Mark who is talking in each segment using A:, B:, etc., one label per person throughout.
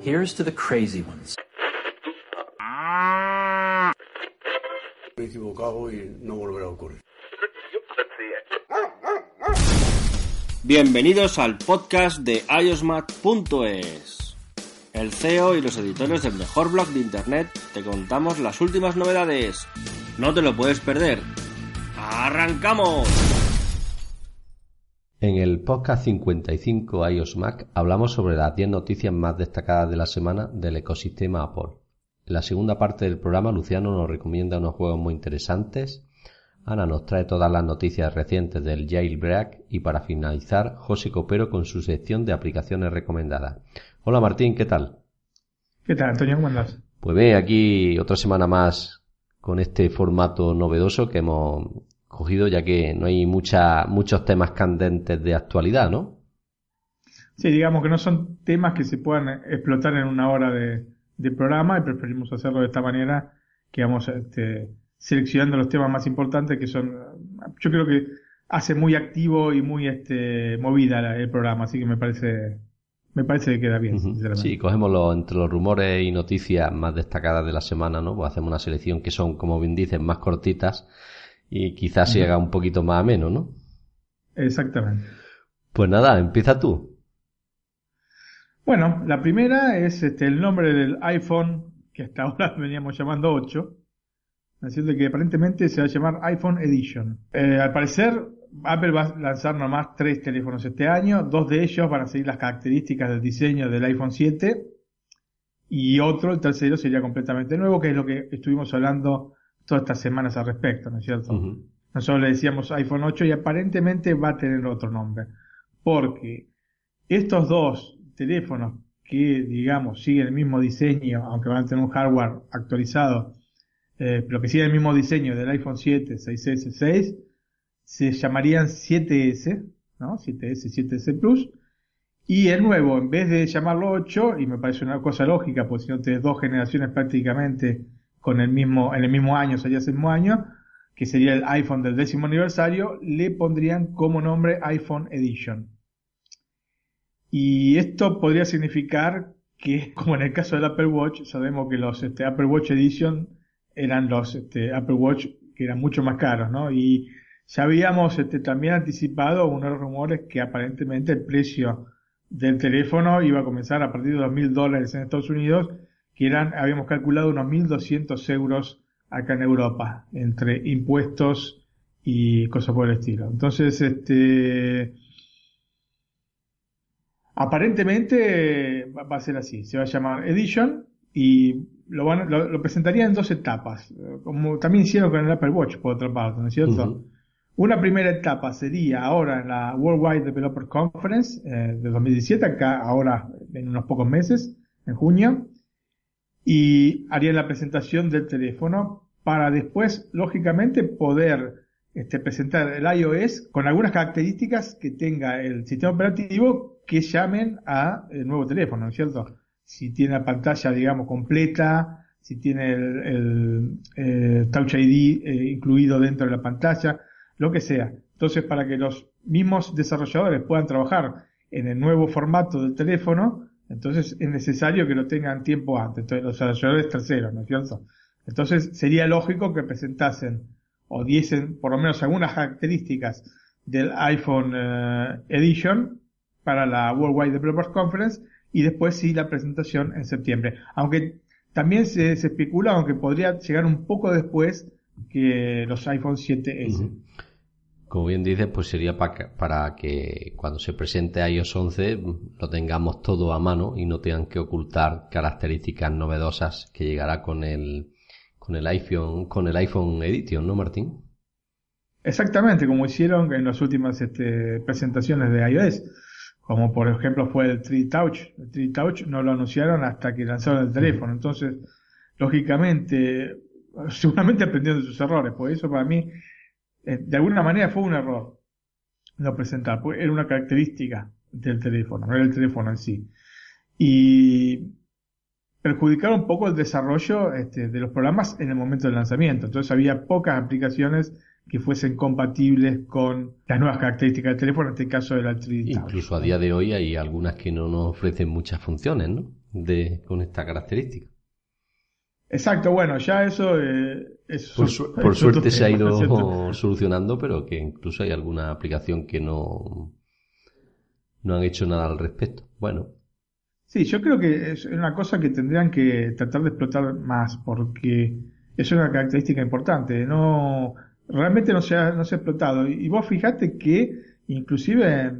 A: Here's to the crazy ones.
B: Me he equivocado y no volverá a ocurrir.
C: Bienvenidos al podcast de iosmat.es. El CEO y los editores del mejor blog de internet te contamos las últimas novedades. No te lo puedes perder. ¡Arrancamos!
D: En el podcast 55 iOS Mac hablamos sobre las 10 noticias más destacadas de la semana del ecosistema Apple. En la segunda parte del programa Luciano nos recomienda unos juegos muy interesantes, Ana nos trae todas las noticias recientes del jailbreak y para finalizar José Copero con su sección de aplicaciones recomendadas. Hola Martín, ¿qué tal?
E: ¿Qué tal, Antonio? ¿Cómo andas?
D: Pues ve aquí otra semana más con este formato novedoso que hemos cogido ya que no hay mucha, muchos temas candentes de actualidad, ¿no?
E: Sí, digamos que no son temas que se puedan explotar en una hora de, de programa y preferimos hacerlo de esta manera que vamos este, seleccionando los temas más importantes que son, yo creo que hace muy activo y muy este, movida el programa, así que me parece, me parece que queda bien.
D: Sí, cogemos los, entre los rumores y noticias más destacadas de la semana, ¿no? Pues hacemos una selección que son, como bien dices, más cortitas y quizás se haga un poquito más ameno, ¿no?
E: Exactamente.
D: Pues nada, empieza tú.
E: Bueno, la primera es este, el nombre del iPhone que hasta ahora veníamos llamando 8, haciendo que aparentemente se va a llamar iPhone Edition. Eh, al parecer, Apple va a lanzar nomás tres teléfonos este año, dos de ellos van a seguir las características del diseño del iPhone 7 y otro, el tercero, sería completamente nuevo, que es lo que estuvimos hablando todas estas semanas al respecto, ¿no es cierto? Nosotros le decíamos iPhone 8 y aparentemente va a tener otro nombre, porque estos dos teléfonos que, digamos, siguen el mismo diseño, aunque van a tener un hardware actualizado, eh, pero que siguen el mismo diseño del iPhone 7, 6S, 6, se llamarían 7S, ¿no? 7S, 7S Plus, y el nuevo, en vez de llamarlo 8, y me parece una cosa lógica, porque si no tienes dos generaciones prácticamente con el mismo, en el mismo año, sería el mismo año, que sería el iPhone del décimo aniversario, le pondrían como nombre iPhone Edition. Y esto podría significar que, como en el caso del Apple Watch, sabemos que los este, Apple Watch Edition eran los este, Apple Watch que eran mucho más caros, ¿no? Y ya habíamos este, también anticipado unos rumores que aparentemente el precio del teléfono iba a comenzar a partir de dos mil dólares en Estados Unidos que eran, habíamos calculado unos 1.200 euros acá en Europa, entre impuestos y cosas por el estilo. Entonces, este, aparentemente va a ser así, se va a llamar Edition y lo, van, lo, presentaría en dos etapas, como también hicieron con el Apple Watch, por otra parte, ¿no es cierto? Una primera etapa sería ahora en la Worldwide Developer Conference eh, de 2017, acá ahora en unos pocos meses, en junio, y haría la presentación del teléfono para después, lógicamente, poder este, presentar el iOS con algunas características que tenga el sistema operativo que llamen a el nuevo teléfono, ¿no es cierto? Si tiene la pantalla, digamos, completa, si tiene el, el, Touch ID eh, incluido dentro de la pantalla, lo que sea. Entonces, para que los mismos desarrolladores puedan trabajar en el nuevo formato del teléfono, entonces es necesario que lo tengan tiempo antes, entonces los desarrolladores terceros, ¿no es cierto? Entonces sería lógico que presentasen o diesen por lo menos algunas características del iPhone eh, Edition para la Worldwide Developers Conference y después sí la presentación en septiembre. Aunque también se, especula, aunque podría llegar un poco después que los iPhone 7S.
D: Como bien dices, pues sería para que cuando se presente iOS 11 lo tengamos todo a mano y no tengan que ocultar características novedosas que llegará con el con el iPhone con el iPhone Edition, ¿no, Martín?
E: Exactamente, como hicieron en las últimas este, presentaciones de iOS, como por ejemplo fue el 3 Touch. El 3 Touch no lo anunciaron hasta que lanzaron el teléfono, entonces lógicamente seguramente aprendieron de sus errores, por eso para mí eh, de alguna manera fue un error no presentar, porque era una característica del teléfono, no era el teléfono en sí. Y perjudicaron un poco el desarrollo este, de los programas en el momento del lanzamiento. Entonces había pocas aplicaciones que fuesen compatibles con las nuevas características del teléfono, en este caso del 3
D: Incluso a día de hoy hay algunas que no nos ofrecen muchas funciones, ¿no? de, con esta característica.
E: Exacto, bueno, ya eso eh, es...
D: Por,
E: su-
D: por
E: es
D: suerte se ha ido solucionando, pero que incluso hay alguna aplicación que no, no han hecho nada al respecto. Bueno,
E: Sí, yo creo que es una cosa que tendrían que tratar de explotar más, porque es una característica importante. No, realmente no se ha, no se ha explotado. Y, vos fijate que inclusive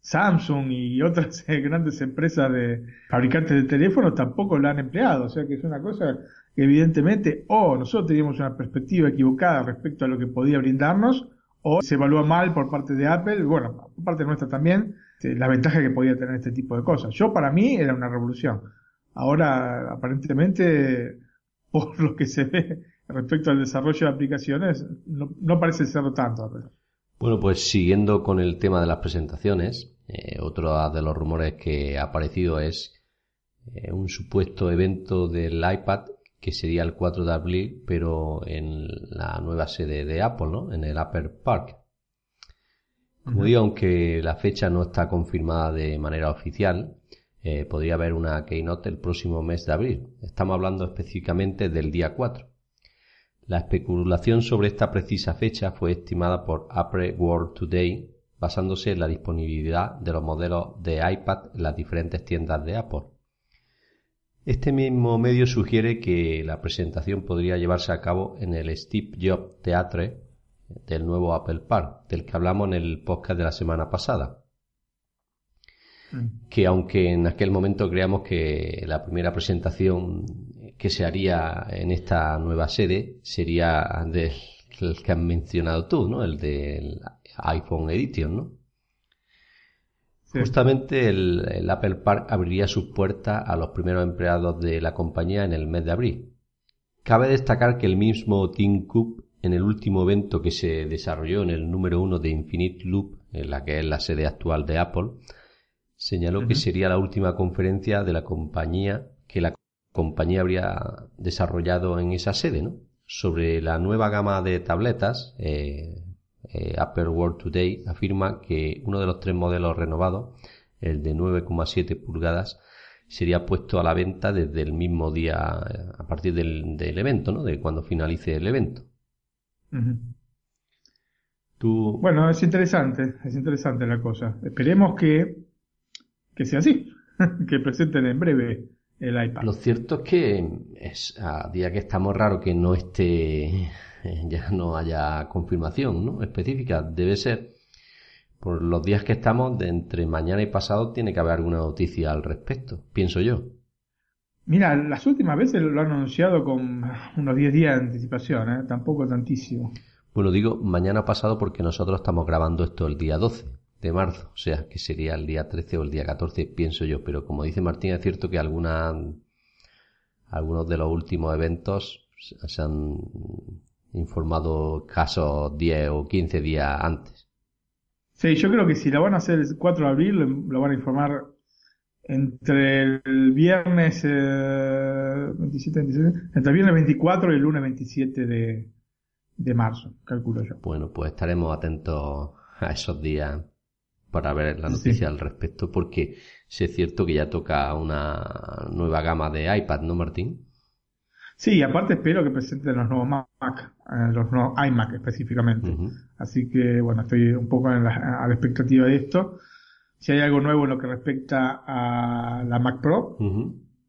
E: Samsung y otras eh, grandes empresas de fabricantes de teléfonos tampoco la han empleado. O sea que es una cosa que evidentemente o nosotros teníamos una perspectiva equivocada respecto a lo que podía brindarnos, o se evalúa mal por parte de Apple, bueno, por parte nuestra también, este, la ventaja que podía tener este tipo de cosas. Yo para mí era una revolución. Ahora, aparentemente, por lo que se ve respecto al desarrollo de aplicaciones, no, no parece serlo tanto.
D: Bueno, pues siguiendo con el tema de las presentaciones, eh, otro de los rumores que ha aparecido es eh, un supuesto evento del iPad que sería el 4 de abril, pero en la nueva sede de Apple, ¿no? En el Apple Park. Como digo, aunque la fecha no está confirmada de manera oficial, eh, podría haber una keynote el próximo mes de abril. Estamos hablando específicamente del día 4. La especulación sobre esta precisa fecha fue estimada por Apple World Today basándose en la disponibilidad de los modelos de iPad en las diferentes tiendas de Apple. Este mismo medio sugiere que la presentación podría llevarse a cabo en el Steve Jobs Theatre del nuevo Apple Park, del que hablamos en el podcast de la semana pasada. Que aunque en aquel momento creamos que la primera presentación que se haría en esta nueva sede sería del que has mencionado tú, ¿no? El del iPhone Edition, ¿no?
E: Sí.
D: Justamente el, el Apple Park abriría sus puertas a los primeros empleados de la compañía en el mes de abril. Cabe destacar que el mismo Tim Cook, en el último evento que se desarrolló en el número uno de Infinite Loop, en la que es la sede actual de Apple, señaló que sería la última conferencia de la compañía compañía habría desarrollado en esa sede, ¿no? Sobre la nueva gama de tabletas, eh, eh, Apple World Today afirma que uno de los tres modelos renovados, el de 9,7 pulgadas, sería puesto a la venta desde el mismo día a partir del, del evento, ¿no? De cuando finalice el evento. Tú,
E: Bueno, es interesante, es interesante la cosa. Esperemos que, que sea así, que presenten en breve el iPad.
D: Lo cierto es que es a día que estamos raro que no esté, ya no haya confirmación ¿no? específica. Debe ser, por los días que estamos, de entre mañana y pasado tiene que haber alguna noticia al respecto, pienso yo.
E: Mira, las últimas veces lo han anunciado con unos 10 días de anticipación, ¿eh? tampoco tantísimo.
D: Bueno, digo mañana pasado porque nosotros estamos grabando esto el día 12 de marzo, o sea que sería el día 13 o el día 14, pienso yo, pero como dice Martín, es cierto que algunas, algunos de los últimos eventos se han informado casos 10 o 15 días antes.
E: Sí, yo creo que si la van a hacer el 4 de abril, lo, van a informar entre el viernes eh, 27, 27, entre el viernes 24 y el lunes 27 de, de marzo, calculo yo.
D: Bueno, pues estaremos atentos a esos días para ver la
E: Sí.
D: noticia al respecto, porque sí es cierto que ya toca una nueva gama de iPad, ¿no, Martín?
E: Sí, y aparte espero que presenten los nuevos Mac, eh, los nuevos iMac específicamente. Así que, bueno, estoy un poco en la- a la expectativa de esto. Si hay algo nuevo en lo que respecta a la Mac Pro,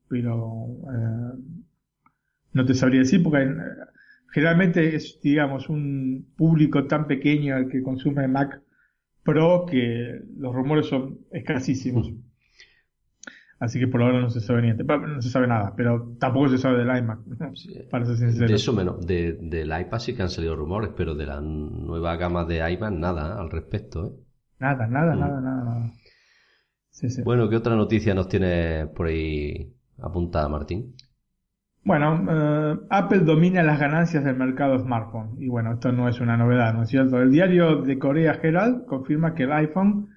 E: pero eh, no te sabría decir porque eh, generalmente es, digamos, un público tan pequeño el que consume Mac Pro que los rumores son escasísimos. Así que por ahora no se sabe ni, no se sabe nada, pero tampoco se sabe del iMac, para ser sincero.
D: De eso menos, de, del iPad sí que han salido rumores, pero de la nueva gama de iPad nada al respecto, ¿eh?
E: Nada, nada,
D: Mm.
E: nada, nada, nada. Sí, sí.
D: Bueno, ¿qué otra noticia nos tienes por ahí apuntada, Martín?
E: Bueno, eh, Apple domina las ganancias del mercado smartphone. Y bueno, esto no es una novedad, ¿no es cierto? El diario de Corea Herald confirma que el iPhone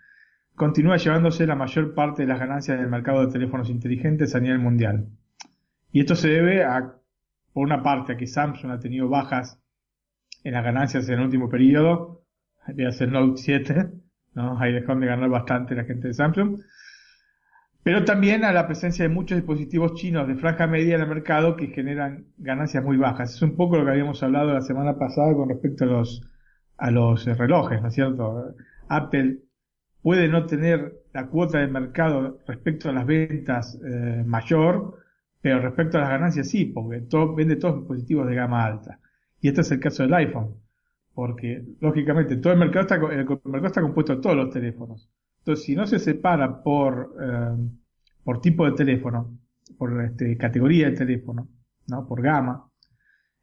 E: continúa llevándose la mayor parte de las ganancias del mercado de teléfonos inteligentes a nivel mundial. Y esto se debe a, por una parte, a que Samsung ha tenido bajas en las ganancias en el último periodo, de hacer Note 7, ¿no? Ahí dejó de ganar bastante la gente de Samsung. Pero también a la presencia de muchos dispositivos chinos de franja media en el mercado que generan ganancias muy bajas. Es un poco lo que habíamos hablado la semana pasada con respecto a los, a los relojes, ¿no es cierto? Apple puede no tener la cuota de mercado respecto a las ventas eh, mayor, pero respecto a las ganancias sí, porque vende todos los dispositivos de gama alta. Y este es el caso del iPhone, porque lógicamente todo el mercado está, el mercado está compuesto de todos los teléfonos. Entonces, si no se separa por, eh, por tipo de teléfono, por este, categoría de teléfono, ¿no? por gama,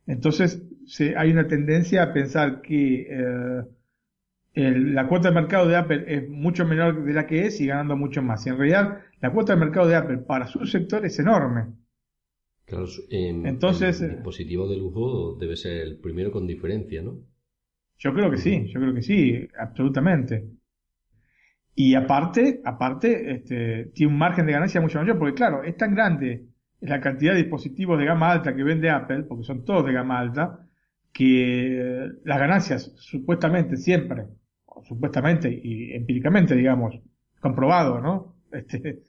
E: entonces se, hay una tendencia a pensar que eh, la cuota de mercado de Apple es mucho menor de la que es y ganando mucho más. Y en realidad, la cuota de mercado de Apple para su sector es enorme.
D: Claro, Entonces, el dispositivo de lujo debe ser el primero con diferencia, ¿no?
E: Yo creo que sí, yo creo que sí, absolutamente. Y aparte, aparte, este, tiene un margen de ganancia mucho mayor, porque claro, es tan grande la cantidad de dispositivos de gama alta que vende Apple, porque son todos de gama alta, que las ganancias supuestamente siempre supuestamente y empíricamente, digamos, comprobado, ¿no? Este,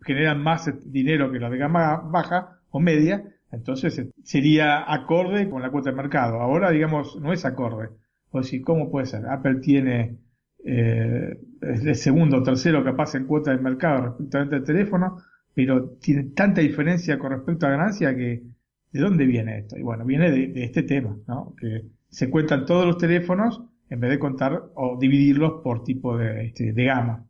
E: generan más dinero que los de gama baja o media, entonces eh, sería acorde con la cuota de mercado. Ahora, digamos, no es acorde. O decir, ¿cómo puede ser? Apple tiene eh, el segundo o tercero capaz en cuota de mercado respecto al teléfono, pero tiene tanta diferencia con respecto a ganancia que ¿de dónde viene esto? Y bueno, viene de, este tema, ¿no? Que se cuentan todos los teléfonos en vez de contar o dividirlos por tipo de, este, de gama.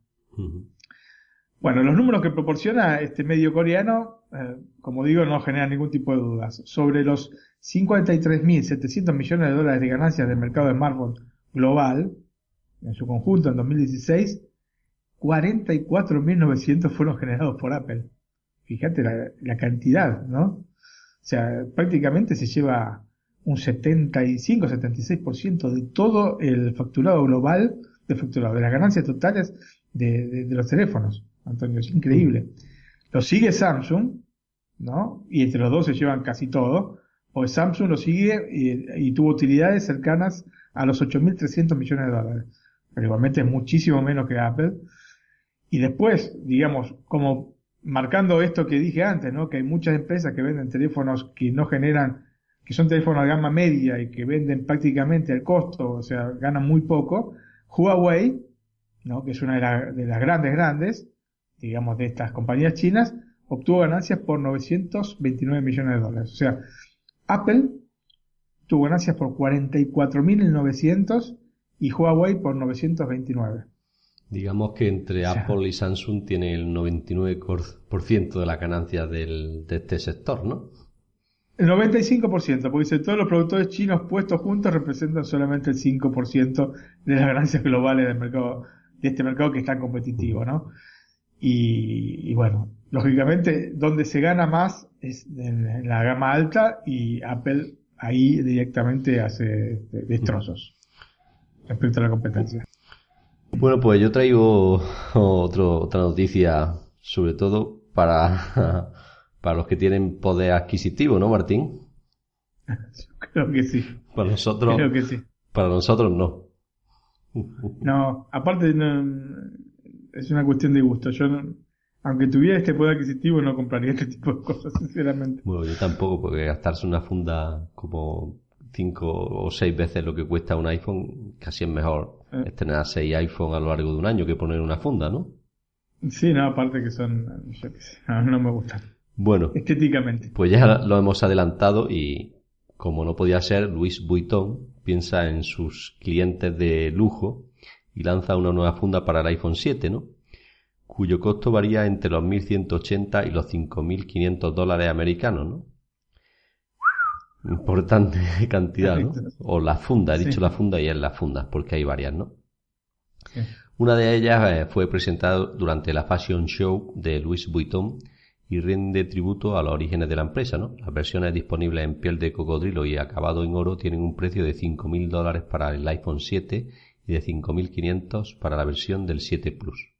E: Bueno, los números que proporciona este medio coreano, eh, como digo, no generan ningún tipo de dudas. Sobre los 53.700 millones de dólares de ganancias del mercado de smartphone global, en su conjunto en 2016, 44.900 fueron generados por Apple. Fíjate la, la, cantidad, ¿no? O sea, prácticamente se lleva un 75-76% de todo el facturado global, de facturado, de las ganancias totales de, los teléfonos. Antonio, es increíble. Lo sigue Samsung, ¿no? Y entre los dos se llevan casi todo. O Samsung lo sigue y, tuvo utilidades cercanas a los 8.300 millones de dólares. Pero igualmente es muchísimo menos que Apple. Y después, digamos, como marcando esto que dije antes, ¿no? Que hay muchas empresas que venden teléfonos que no generan que son teléfonos de gama media y que venden prácticamente al costo, o sea, ganan muy poco, Huawei, ¿no? que es una de, las grandes, grandes, digamos, de estas compañías chinas, obtuvo ganancias por 929 millones de dólares. O sea, Apple tuvo ganancias por 44.900 y Huawei por 929.
D: Digamos que entre Apple y Samsung tiene el 99% de la ganancias de este sector, ¿no?
E: El 95%, porque dice, todos los productores chinos puestos juntos representan solamente el 5% de las ganancias globales del mercado, de este mercado que es tan competitivo, ¿no? Y, bueno, lógicamente, donde se gana más es en, la gama alta y Apple ahí directamente hace este, destrozos respecto a la competencia.
D: Bueno, pues yo traigo otro, otra noticia, sobre todo para para los que tienen poder adquisitivo, ¿no, Martín?
E: Creo que sí.
D: Para nosotros,
E: Creo que sí.
D: Para nosotros no.
E: No, aparte es una cuestión de gusto. Yo, aunque tuviera este poder adquisitivo, no compraría este tipo de cosas, sinceramente.
D: Bueno, yo tampoco, porque gastarse una funda como cinco o seis veces lo que cuesta un iPhone, casi es mejor eh. tener seis iPhone a lo largo de un año que poner una funda, ¿no?
E: Sí, no, aparte que son, yo qué sé, no me gustan.
D: Bueno,
E: estéticamente.
D: Pues ya lo hemos adelantado y como no podía ser, Luis Vuitton piensa en sus clientes de lujo y lanza una nueva funda para el iPhone 7, ¿no? Cuyo costo varía entre los 1.180 y los 5.500 dólares americanos, ¿no? Importante cantidad, ¿no? O la funda, he dicho la funda y es la funda, porque hay varias, ¿no? Una de ellas eh, fue presentada durante la Fashion Show de Louis Vuitton y rinde tributo a los orígenes de la empresa, ¿no? Las versiones disponibles en piel de cocodrilo y acabado en oro tienen un precio de 5.000 dólares para el iPhone 7 y de 5.500 para la versión del 7 Plus.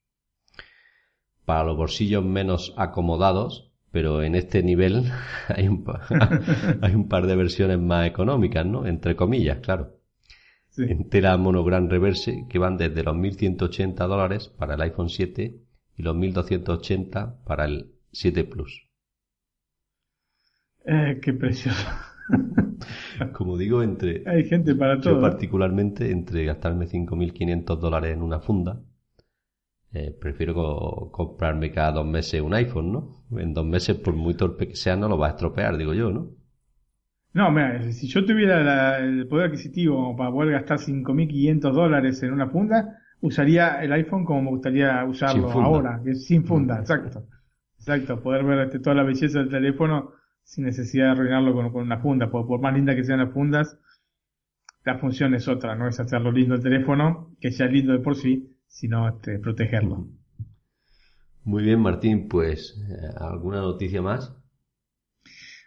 D: Para los bolsillos menos acomodados, pero en este nivel hay un, hay un par de versiones más económicas, ¿no? Entre comillas, claro. En tela monogram reverse que van desde los 1.180 dólares para el iPhone 7 y los 1280 para el 7 Plus.
E: Eh, qué precioso.
D: Como digo, entre...
E: Hay gente para todo.
D: Yo particularmente, entre gastarme 5.500 dólares en una funda, eh, prefiero comprarme cada dos meses un iPhone, ¿no? En dos meses, por muy torpe que sea, no lo va a estropear, digo yo, ¿no?
E: No, mira, si yo tuviera el poder adquisitivo para poder gastar 5.500 dólares en una funda, usaría el iPhone como me gustaría usarlo ahora, que es sin funda, exacto. Exacto, poder ver este, toda la belleza del teléfono sin necesidad de arruinarlo con, una funda, por, por, más linda que sean las fundas, la función es otra, no es hacerlo lindo el teléfono, que sea lindo de por sí, sino este, protegerlo.
D: Muy bien, Martín, pues, eh, ¿alguna noticia más?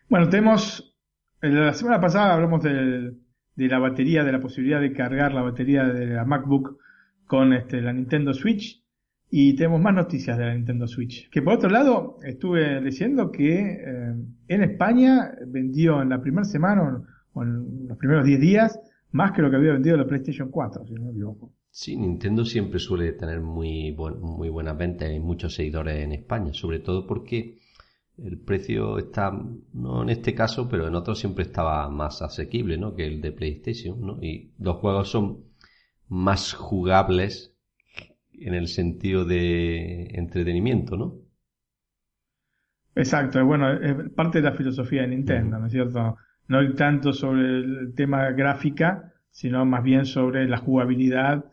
E: Bueno, tenemos, la semana pasada hablamos de, de la batería, de la posibilidad de cargar la batería de la MacBook con este, la Nintendo Switch y tenemos más noticias de la Nintendo Switch. Que por otro lado, estuve leyendo que eh, en España vendió en la primera semana o en los primeros 10 días más que lo que había vendido la PlayStation 4, si no me equivoco.
D: Sí, Nintendo siempre suele tener muy, muy buenas ventas y muchos seguidores en España, sobre todo porque el precio está, no en este caso, pero en otros siempre estaba más asequible, ¿no? Que el de PlayStation, ¿no? Y los juegos son más jugables en el sentido de entretenimiento, ¿no?
E: Exacto, bueno, es parte de la filosofía de Nintendo, ¿no es cierto? No tanto sobre el tema gráfica, sino más bien sobre la jugabilidad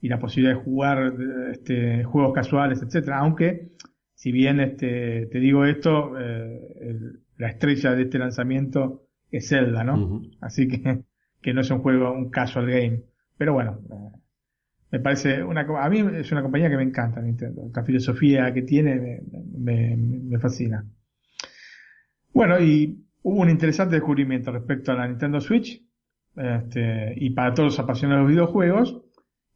E: y la posibilidad de jugar este, juegos casuales, etcétera. Aunque, si bien este, te digo esto, eh, la estrella de este lanzamiento es Zelda, ¿no? Así que, que no es un juego, un casual game. Pero bueno, eh, me parece una a mí es una compañía que me encanta Nintendo la filosofía que tiene me, me, fascina bueno y hubo un interesante descubrimiento respecto a la Nintendo Switch este, y para todos los apasionados de los videojuegos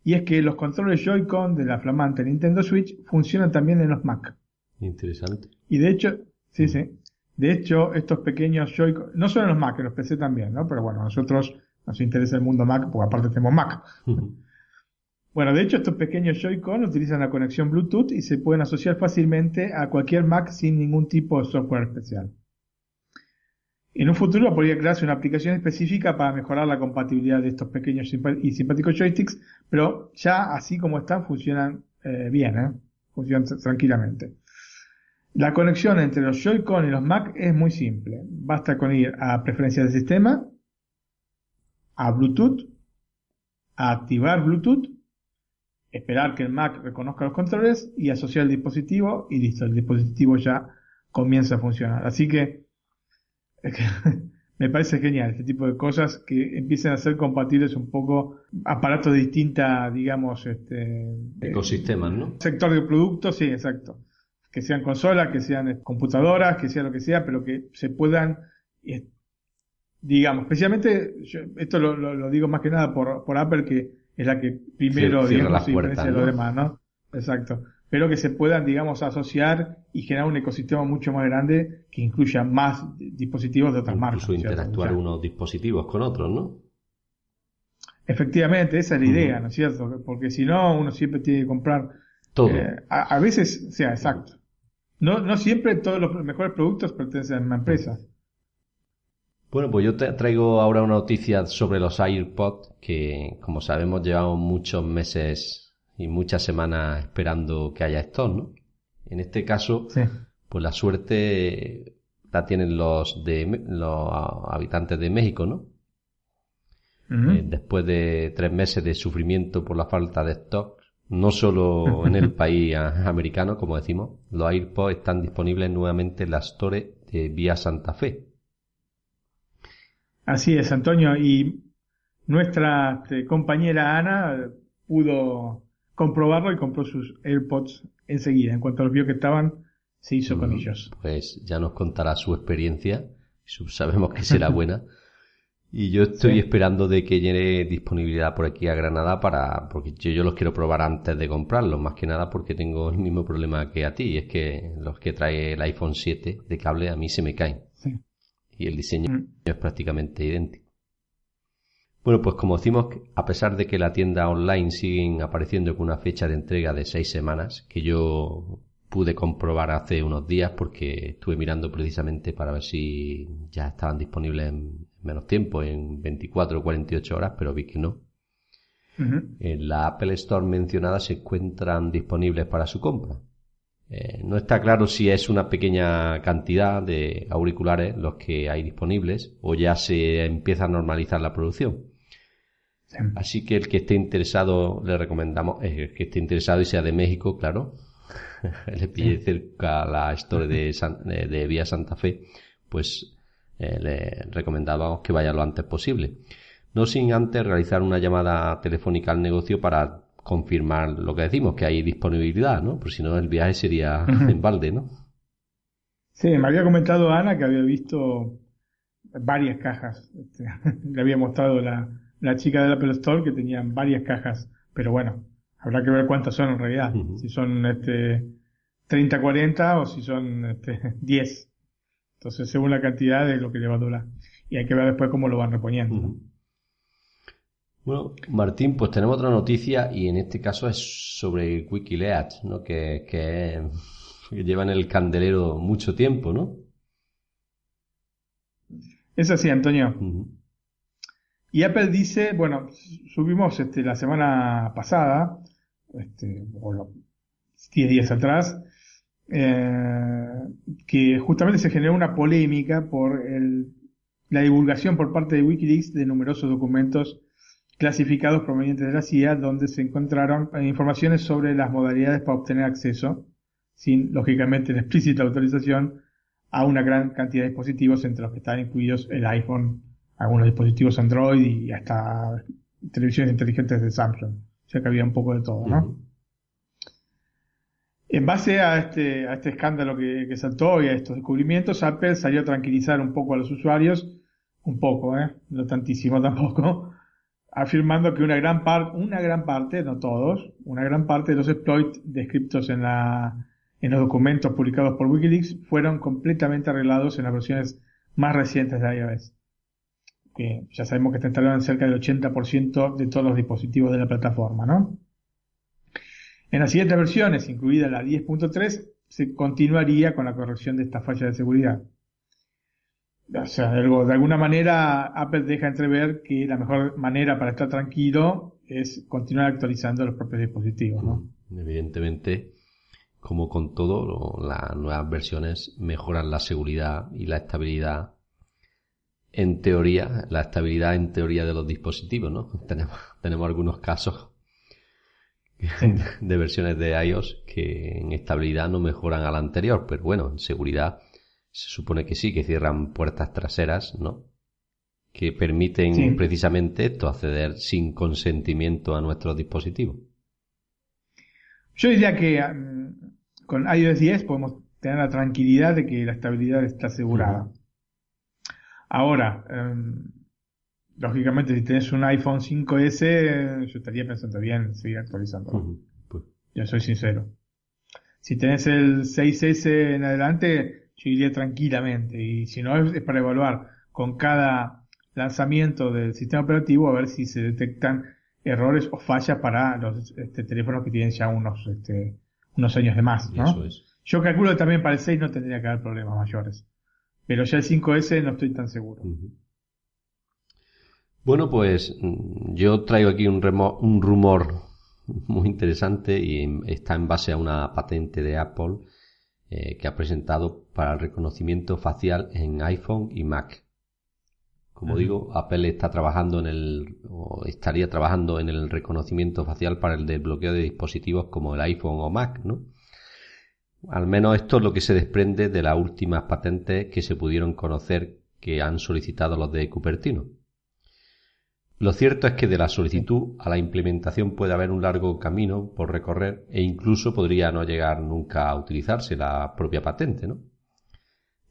E: y es que los controles Joy-Con de la flamante Nintendo Switch funcionan también en los Mac.
D: Interesante.
E: Y de hecho sí sí. De hecho estos pequeños Joy-Con no solo en los Mac en los PC también no pero bueno a nosotros nos interesa el mundo Mac porque aparte tenemos Mac. Bueno, de hecho estos pequeños Joy-Con utilizan la conexión Bluetooth y se pueden asociar fácilmente a cualquier Mac sin ningún tipo de software especial. En un futuro podría crearse una aplicación específica para mejorar la compatibilidad de estos pequeños y simpáticos joysticks, pero ya así como están funcionan eh, bien, ¿eh? funcionan tranquilamente. La conexión entre los Joy-Con y los Mac es muy simple. Basta con ir a preferencias del sistema, a Bluetooth, a activar Bluetooth esperar que el Mac reconozca los controles y asociar el dispositivo y listo, el dispositivo ya comienza a funcionar. Así que me parece genial este tipo de cosas que empiecen a ser compatibles un poco aparatos de distinta, digamos, este,
D: ecosistemas, ¿no?
E: Sector de productos, sí, exacto. Que sean consolas, que sean computadoras, que sea lo que sea, pero que se puedan, eh, digamos, especialmente, esto lo, digo más que nada por, por Apple que es la que primero,
D: digamos, diferencia
E: de los demás, ¿no? Exacto. Pero que se puedan, digamos, asociar y generar un ecosistema mucho más grande que incluya más dispositivos de otras marcas.
D: Incluso interactuar unos dispositivos con otros, ¿no?
E: Efectivamente, esa es la idea, ¿no es cierto? Porque si no, uno siempre tiene que comprar
D: todo.
E: Eh, a, veces, o sea, exacto. No, no siempre todos los mejores productos pertenecen a una empresa.
D: Bueno, pues yo te traigo ahora una noticia sobre los AirPods que, como sabemos, llevamos muchos meses y muchas semanas esperando que haya estos, ¿no? En este caso, pues la suerte la tienen los de los habitantes de México, ¿no? Eh, después de tres meses de sufrimiento por la falta de stock, no solo en el país americano, como decimos, los AirPods están disponibles nuevamente en la Store de Vía Santa Fe
E: Así es, Antonio. Y nuestra este, compañera Ana pudo comprobarlo y compró sus AirPods enseguida. En cuanto los vio que estaban, se hizo con ellos.
D: Pues ya nos contará su experiencia. Sabemos que será buena. Y yo estoy esperando de que llegue disponibilidad por aquí a Granada para, porque yo, yo, los quiero probar antes de comprarlos, más que nada porque tengo el mismo problema que a ti, y es que los que trae el iPhone 7 de cable a mí se me caen y el diseño mm. es prácticamente idéntico. Bueno, pues como decimos, a pesar de que la tienda online siguen apareciendo con una fecha de entrega de seis semanas, que yo pude comprobar hace unos días porque estuve mirando precisamente para ver si ya estaban disponibles en menos tiempo, en 24 o 48 horas, pero vi que no. En la Apple Store mencionada se encuentran disponibles para su compra. Eh, no está claro si es una pequeña cantidad de auriculares los que hay disponibles o ya se empieza a normalizar la producción. Así que el que esté interesado, le recomendamos, eh, el que esté interesado y sea de México, claro, le pille cerca la store de, de, Vía Santa Fe, pues eh, le recomendamos que vaya lo antes posible. No sin antes realizar una llamada telefónica al negocio para confirmar lo que decimos, que hay disponibilidad, ¿no? Por si no, el viaje sería en balde, ¿no?
E: Sí, me había comentado Ana que había visto varias cajas. Este, le había mostrado la, la chica del Apple Store que tenían varias cajas, pero bueno, habrá que ver cuántas son en realidad, si son este 30, 40 o si son este, 10. Entonces, según la cantidad de lo que le va a durar. Y hay que ver después cómo lo van reponiendo.
D: Bueno, Martín, pues tenemos otra noticia y en este caso es sobre Wikileaks, ¿no? Que, que, lleva en el candelero mucho tiempo, ¿no?
E: Es así, Antonio. Y Apple dice, bueno, subimos este, la semana pasada, este, o 10 días atrás, eh, que justamente se generó una polémica por la divulgación por parte de Wikileaks de numerosos documentos clasificados provenientes de la CIA, donde se encontraron eh, informaciones sobre las modalidades para obtener acceso, sin, lógicamente, la explícita autorización, a una gran cantidad de dispositivos, entre los que están incluidos el iPhone, algunos dispositivos Android y hasta televisiones inteligentes de Samsung. O sea que había un poco de todo, ¿no? En base a este, a este escándalo que, que, saltó y a estos descubrimientos, Apple salió a tranquilizar un poco a los usuarios, un poco, ¿eh? no tantísimo tampoco, afirmando que una gran parte, una gran parte, no todos, una gran parte de los exploits descritos en la, en los documentos publicados por Wikileaks fueron completamente arreglados en las versiones más recientes de iOS. Que ya sabemos que está instalado en cerca del 80% de todos los dispositivos de la plataforma, ¿no? En las siguientes versiones, incluida la 10.3, se continuaría con la corrección de esta falla de seguridad. O sea, de alguna manera Apple deja entrever que la mejor manera para estar tranquilo es continuar actualizando los propios dispositivos. ¿no?
D: Evidentemente, como con todo, las nuevas versiones mejoran la seguridad y la estabilidad en teoría, la estabilidad en teoría de los dispositivos, ¿no? Tenemos, tenemos algunos casos de versiones de iOS que en estabilidad no mejoran a la anterior, pero bueno, en seguridad se supone que sí, que cierran puertas traseras, ¿no? Que permiten precisamente esto, acceder sin consentimiento a nuestros dispositivos.
E: Yo diría que mm, con iOS 10 podemos tener la tranquilidad de que la estabilidad está asegurada. Ahora, em, lógicamente, si tenés un iPhone 5S, yo estaría pensando bien seguir actualizando. Pues. Yo soy sincero. Si tenés el 6S en adelante, yo iría tranquilamente. Y si no, es, para evaluar con cada lanzamiento del sistema operativo a ver si se detectan errores o fallas para los este, teléfonos que tienen ya unos, este, unos años de más. ¿no? Yo calculo que también para el 6 no tendría que haber problemas mayores. Pero ya el 5S no estoy tan seguro.
D: Bueno, pues mm, yo traigo aquí un, un rumor muy interesante y está en base a una patente de Apple eh, que ha presentado para el reconocimiento facial en iPhone y Mac. Como digo, Apple está trabajando en el, o estaría trabajando en el reconocimiento facial para el desbloqueo de dispositivos como el iPhone o Mac, ¿no? Al menos esto es lo que se desprende de las últimas patentes que se pudieron conocer que han solicitado los de Cupertino. Lo cierto es que de la solicitud a la implementación puede haber un largo camino por recorrer e incluso podría no llegar nunca a utilizarse la propia patente, ¿no?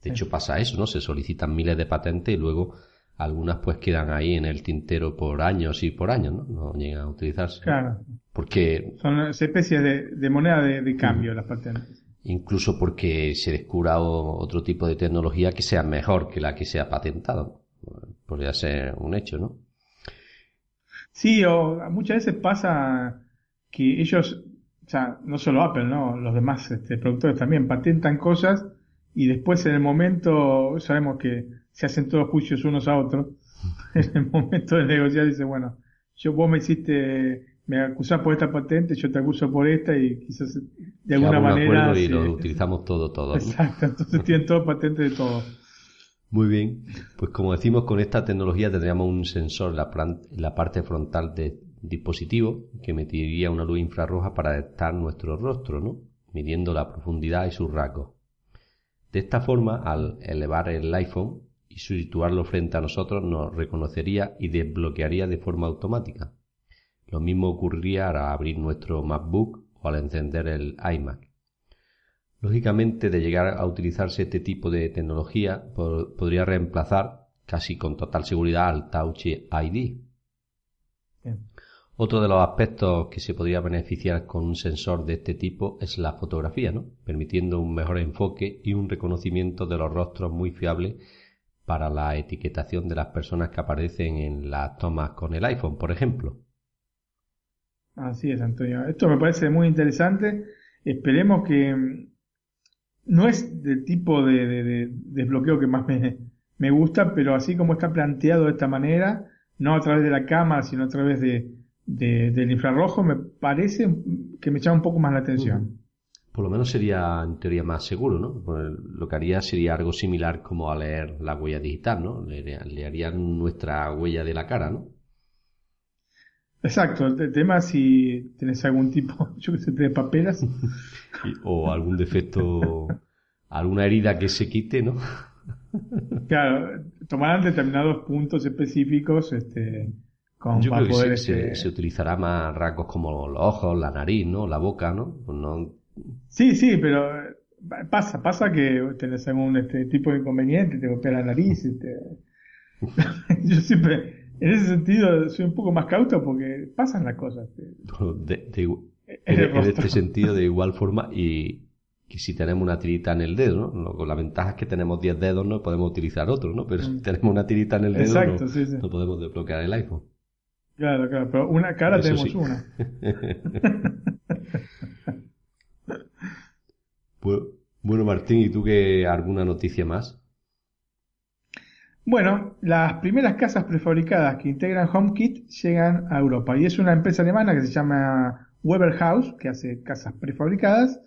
D: De hecho pasa eso, ¿no? Se solicitan miles de patentes y luego algunas pues quedan ahí en el tintero por años y por años, ¿no? No llegan a utilizarse.
E: Claro.
D: Porque...
E: Son especies de, moneda de, cambio las patentes.
D: Incluso porque se descubra otro tipo de tecnología que sea mejor que la que se ha patentado. Podría ser un hecho, ¿no?
E: Sí, o muchas veces pasa que ellos, o sea, no solo Apple, ¿no? Los demás este, productores también patentan cosas y después en el momento, sabemos que se hacen todos juicios unos a otros, en el momento de negociar dice, bueno, yo vos me hiciste, me acusás por esta patente, yo te acuso por esta y quizás de alguna manera...
D: y lo utilizamos todo, todo.
E: Exacto, entonces tienen todo patente de todo.
D: Muy bien, pues como decimos, con esta tecnología tendríamos un sensor en la, la parte frontal del dispositivo que emitiría una luz infrarroja para detectar nuestro rostro, ¿no? midiendo la profundidad y sus rasgos. De esta forma, al elevar el iPhone y situarlo frente a nosotros, nos reconocería y desbloquearía de forma automática. Lo mismo ocurriría al abrir nuestro MacBook o al encender el iMac. Lógicamente, de llegar a utilizarse este tipo de tecnología, podría reemplazar casi con total seguridad al Touch ID. Otro de los aspectos que se podría beneficiar con un sensor de este tipo es la fotografía, ¿no? permitiendo un mejor enfoque y un reconocimiento de los rostros muy fiable para la etiquetación de las personas que aparecen en las tomas con el iPhone, por ejemplo.
E: Así es, Antonio. Esto me parece muy interesante. Esperemos que no es del tipo de, desbloqueo que más me, gusta, pero así como está planteado de esta manera, no a través de la cámara, sino a través de, del infrarrojo, me parece que me llama un poco más la atención.
D: Por lo menos sería en teoría más seguro, ¿no? Lo que haría sería algo similar como a leer la huella digital, ¿no? Le, le harían nuestra huella de la cara, ¿no?
E: Exacto, el tema si tenés algún tipo, yo que sé, de papelas.
D: o algún defecto, alguna herida que se quite, ¿no?
E: claro, tomarán determinados puntos específicos, este, con
D: yo creo que este se, utilizará más rasgos como los ojos, la nariz, ¿no? La boca, ¿no? Pues
E: sí, sí, pero pasa, pasa que tenés algún este tipo de inconveniente, te golpea la nariz, este... yo siempre en ese sentido soy un poco más cauto porque pasan las cosas.
D: en, este sentido, de igual forma, y que si tenemos una tirita en el dedo, ¿no? Con la ventaja es que tenemos 10 dedos, no podemos utilizar otro, ¿no? Pero si mm. tenemos una tirita en el dedo, no, podemos desbloquear el iPhone.
E: Claro, claro, pero una cara tenemos una.
D: bueno, Martín, ¿y tú qué alguna noticia más?
E: Bueno, las primeras casas prefabricadas que integran HomeKit llegan a Europa y es una empresa alemana que se llama Weber House, que hace casas prefabricadas,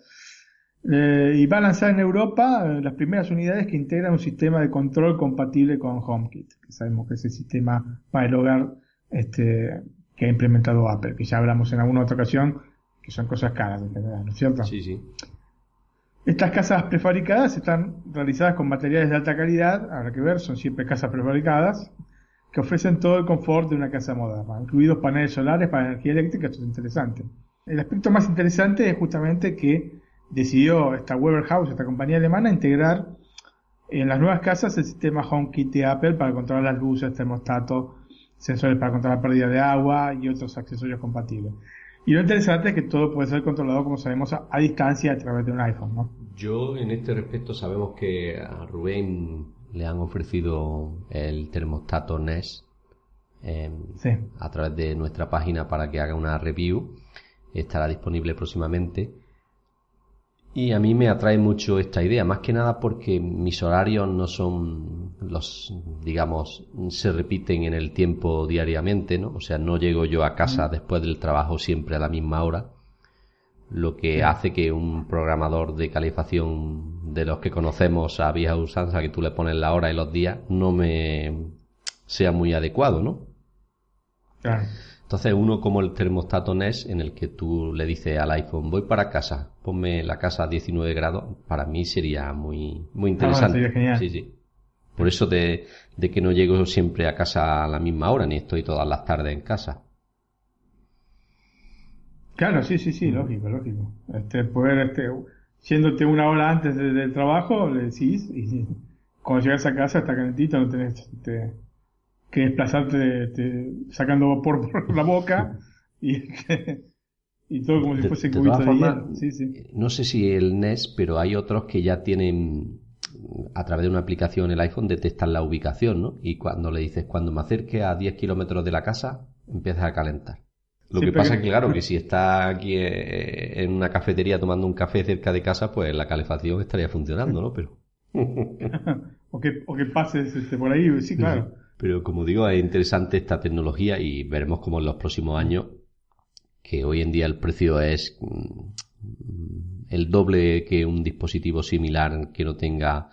E: eh, y va a lanzar en Europa eh, las primeras unidades que integran un sistema de control compatible con HomeKit, que sabemos que es el sistema para el hogar este, que ha implementado Apple, que ya hablamos en alguna otra ocasión, que son cosas caras en general, ¿no es cierto?
D: Sí, sí.
E: Estas casas prefabricadas están realizadas con materiales de alta calidad, habrá que ver, son siempre casas prefabricadas, que ofrecen todo el confort de una casa moderna, incluidos paneles solares para energía eléctrica, esto es interesante. El aspecto más interesante es justamente que decidió esta Weber House, esta compañía alemana, integrar en las nuevas casas el sistema HomeKit de Apple para controlar las luces, termostatos, sensores para controlar la pérdida de agua y otros accesorios compatibles. Y lo interesante es que todo puede ser controlado, como sabemos, a, distancia a través de un iPhone, ¿no?
D: Yo, en este respecto, sabemos que a Rubén le han ofrecido el termostato NES em, a través de nuestra página para que haga una review. Estará disponible próximamente. Y a mí me atrae mucho esta idea, más que nada porque mis horarios no son los, digamos, se repiten en el tiempo diariamente, ¿no? O sea, no llego yo a casa después del trabajo siempre a la misma hora, lo que hace que un programador de calefacción de los que conocemos a vieja usanza, que tú le pones la hora y los días, no me sea muy adecuado, ¿no?
E: Claro.
D: Entonces uno como el termostato NES en el que tú le dices al iPhone voy para casa, ponme la casa a 19 grados, para mí sería muy, muy ah, interesante. Sí, sí. Por eso de, de, que no llego siempre a casa a la misma hora, ni estoy todas las tardes en casa.
E: Claro, sí, sí, sí, lógico, lógico. Este, poder, este, yéndote una hora antes del trabajo, le decís, y cuando llegas a casa está calentito, no tenés, este, que desplazarte sacando vapor por la boca y, y todo como si fuese cubito de,
D: No sé si el NES, pero hay otros que ya tienen a través de una aplicación el iPhone detectan la ubicación, ¿no? Y cuando le dices, cuando me acerque a 10 kilómetros de la casa, empiezas a calentar. Lo que pasa es que, claro, que si está aquí eh, en una cafetería tomando un café cerca de casa, pues la calefacción estaría funcionando, ¿no? Pero...
E: o, que, o que pases este, por ahí, sí, claro.
D: Pero como digo, es interesante esta tecnología y veremos cómo en los próximos años, que hoy en día el precio es mm, el doble que un dispositivo similar que no tenga,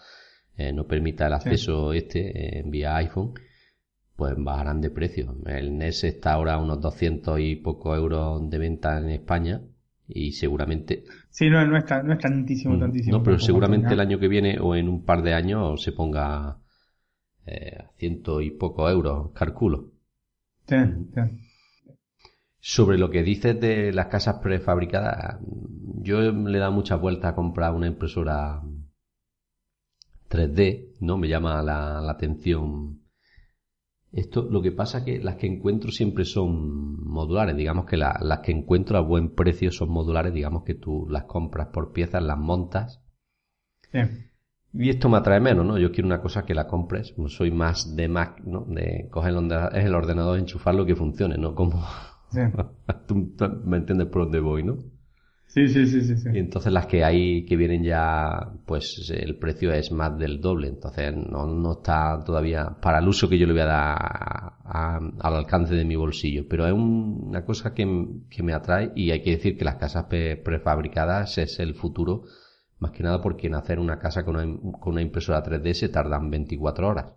D: eh, no permita el acceso este eh, vía iPhone, pues bajarán de precio. El NES está ahora a unos 200 y pocos euros de venta en España y seguramente...
E: Sí, no, no, es, tan, no es tantísimo, tantísimo.
D: No, pero seguramente el año que viene o en un par de años se ponga eh, ciento y pocos euros, calculo.
E: Sí,
D: Sobre lo que dices de las casas prefabricadas, yo le he dado muchas vueltas a comprar una impresora 3D, ¿no? Me llama la, la atención esto, lo que pasa que las que encuentro siempre son modulares, digamos que las que encuentro a buen precio son modulares, digamos que tú las compras por piezas, las montas. Y esto me atrae menos, ¿no? Yo quiero una cosa que la compres, soy más de Mac, ¿no? De coger el, ordenador, enchufarlo que funcione, ¿no? Como... tú me entiendes por dónde voy, ¿no?
E: Sí, sí, sí, sí,
D: Y entonces las que hay que vienen ya, pues el precio es más del doble. Entonces no, no está todavía para el uso que yo le voy a dar al alcance de mi bolsillo. Pero es una cosa que, me atrae y hay que decir que las casas prefabricadas es el futuro. Más que nada porque en hacer una casa con una, con una impresora 3D se tardan 24 horas.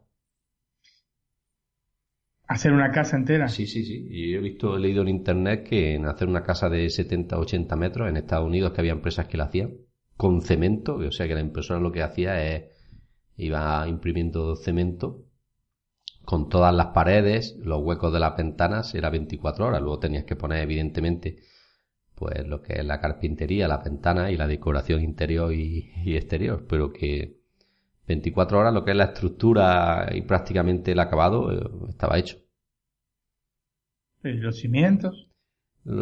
E: ¿Hacer una casa entera?
D: Sí, sí, sí. Y he visto, he leído en internet que en hacer una casa de 70, 80 metros en Estados Unidos que había empresas que la hacían con cemento, o sea que la impresora lo que hacía es iba imprimiendo cemento con todas las paredes, los huecos de las ventanas, era 24 horas. Luego tenías que poner, evidentemente, pues lo que es la carpintería, la ventana y la decoración interior y, y exterior, pero que 24 horas lo que es la estructura y prácticamente el acabado eh, estaba hecho.
E: ¿Y los cimientos?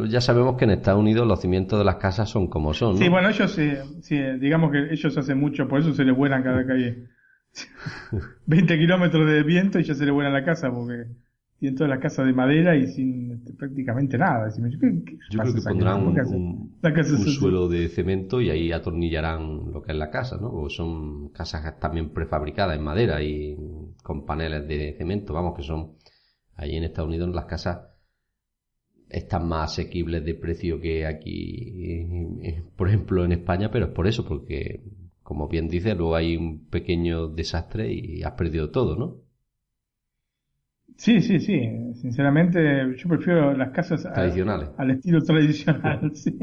D: Ya sabemos que en Estados Unidos los cimientos de las casas son como son.
E: Sí, bueno, ellos, sí, digamos que ellos hacen mucho, por eso se les vuelan cada calle 20 kilómetros de viento y ya se les vuelan la casa, porque tienen toda la casa de madera y sin este, prácticamente nada.
D: Yo creo que pondrán un, suelo de cemento y ahí atornillarán lo que es la casa, ¿no? O son casas también prefabricadas en madera y con paneles de cemento, vamos, que son ahí en Estados Unidos las casas están más asequibles de precio que aquí, eh, por ejemplo, en España, pero es por eso, porque, como bien dice, luego hay un pequeño desastre y has perdido todo, ¿no?
E: Sí, sí, sí. Sinceramente, yo prefiero las casas
D: tradicionales.
E: al estilo tradicional, sí.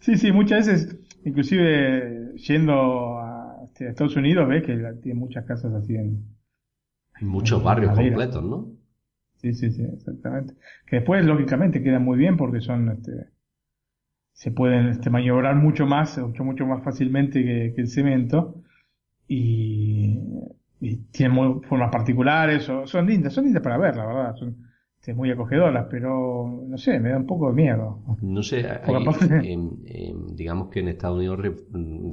E: Sí, sí, muchas veces, inclusive yendo a, este, Estados Unidos, ves que tiene muchas casas así en...
D: Muchos barrios completos, ¿no?
E: Sí, sí, sí, exactamente. Que después, lógicamente, quedan muy bien porque son, este, se pueden este, maniobrar mucho más, mucho, mucho más fácilmente que, que el cemento. Y y tienen formas particulares, o, son lindas, son lindas para ver, la verdad, son este, muy acogedoras, pero no sé, me da un poco de miedo.
D: No sé, digamos que en Estados Unidos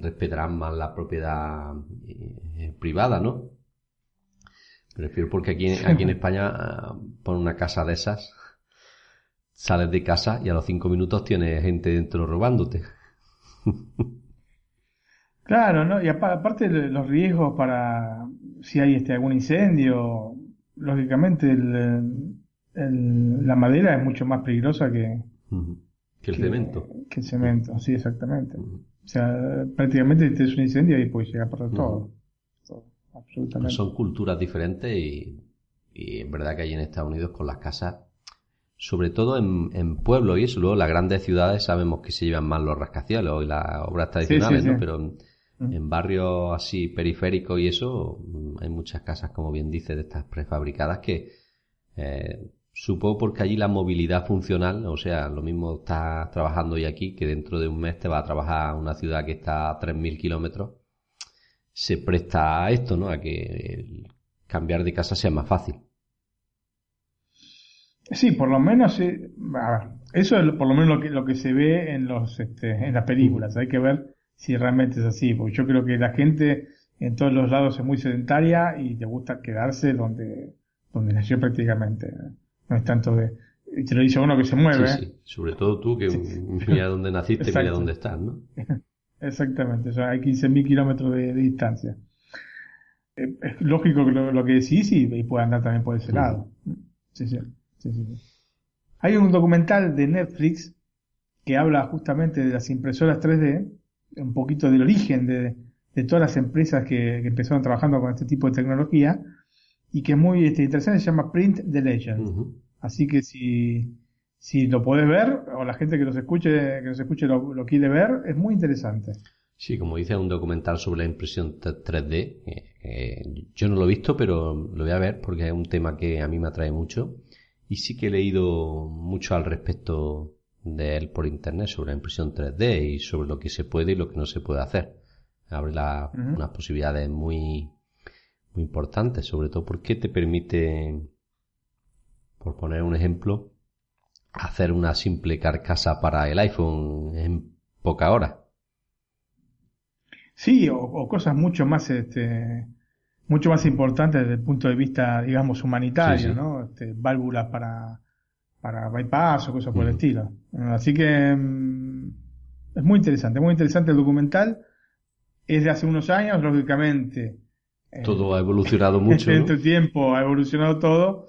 D: respetarán más la propiedad eh, privada, ¿no? Prefiero porque aquí, aquí en España ah, ponen una casa de esas, sales de casa y a los cinco minutos tienes gente dentro robándote.
E: Claro, ¿no? Y aparte los riesgos para si hay este algún incendio, lógicamente el, la madera es mucho más peligrosa que,
D: que el cemento.
E: Que el cemento, sí, exactamente. O sea, prácticamente tienes un incendio y puedes llegar a perder todo. Absolutamente.
D: Son culturas diferentes y, y es verdad que hay en Estados Unidos con las casas sobre todo en, en pueblos y eso. Luego, las grandes ciudades sabemos que se llevan más los rascacielos y las obras tradicionales, ¿no? Pero Mm. En barrios así periféricos y eso, mm, hay muchas casas, como bien dice, de estas prefabricadas que eh, supongo porque allí la movilidad funcional, o sea, lo mismo estás trabajando y aquí que dentro de un mes te va a trabajar a una ciudad que está a 3.000 kilómetros, se presta a esto, ¿no? A que cambiar de casa sea más fácil.
E: Sí, por lo menos, eso es por lo menos lo que, lo que se ve en los este, en las películas. Hay que ver si realmente es así, porque yo creo que la gente en todos los lados es muy sedentaria y le gusta quedarse donde, donde nació prácticamente. No es tanto de, y te lo dice uno que se mueve.
D: Sí, sí. Sobre todo tú que mira dónde naciste, mira dónde estás, ¿no?
E: Exactamente, o sea, hay 15.000 kilómetros de, de distancia. Eh, es lógico que lo, lo que decís y, y puede andar también por ese lado. Sí, sí, sí, sí, sí. Hay un documental de Netflix que habla justamente de las impresoras 3D, un poquito del origen de, de todas las empresas que, que empezaron trabajando con este tipo de tecnología y que es muy este, interesante, se llama Print the Legend. Así que si, si lo podés ver, o la gente que nos escuche, que nos escuche lo, lo quiere ver, es muy interesante.
D: Sí, como dice, un documental sobre la impresión t- 3D. eh, eh, yo no lo he visto, pero lo voy a ver porque es un tema que a mí me atrae mucho. Y sí que he leído mucho al respecto de él por internet sobre la impresión 3D y sobre lo que se puede y lo que no se puede hacer. Abre la- unas posibilidades muy, muy importantes, sobre todo porque te permite, por poner un ejemplo, hacer una simple carcasa para el iPhone en poca hora.
E: Sí, o, o cosas mucho más, este, mucho más importantes desde el punto de vista, digamos, humanitario,
D: Sí, sí.
E: ¿no? Este, válvulas para, para bypass o cosas por el estilo. Así que mm, es muy interesante, muy interesante el documental. Es de hace unos años, lógicamente. eh,
D: Todo ha evolucionado mucho. ¿no?
E: En este tiempo ha evolucionado todo.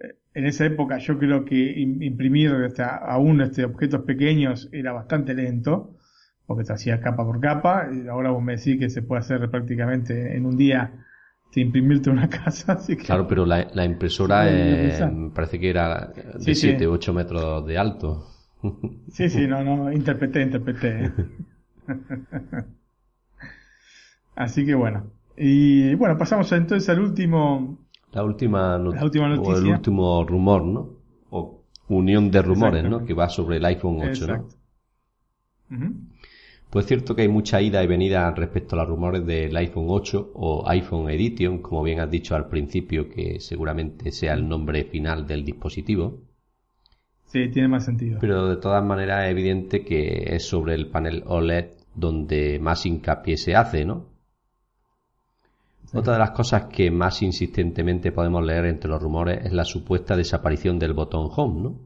E: Eh, En esa época yo creo que im- imprimir este, aún este, objetos pequeños era bastante lento, porque se hacía capa por capa. Y ahora vos me decís que se puede hacer prácticamente en un día de imprimirte una casa. Así que,
D: Claro, pero la, la impresora
E: Sí, pensar.
D: me parece que era de
E: Sí, sí.
D: 7 u 8 metros de alto.
E: Sí, sí, no, no, interpreté, interpreté. Así que bueno. Y bueno, pasamos entonces al último.
D: La última, not-
E: La última
D: o el
E: noticia.
D: último rumor, ¿no? O unión de rumores, ¿no? Que va sobre el iPhone 8,
E: Exacto.
D: ¿no?
E: Ujú.
D: Pues es cierto que hay mucha ida y venida respecto a los rumores del iPhone 8 o iPhone Edition, como bien has dicho al principio, que seguramente sea el nombre final del dispositivo.
E: Sí, tiene más sentido.
D: Pero de todas maneras es evidente que es sobre el panel OLED donde más hincapié se hace, ¿no? Otra de las cosas que más insistentemente podemos leer entre los rumores es la supuesta desaparición del botón Home, ¿no?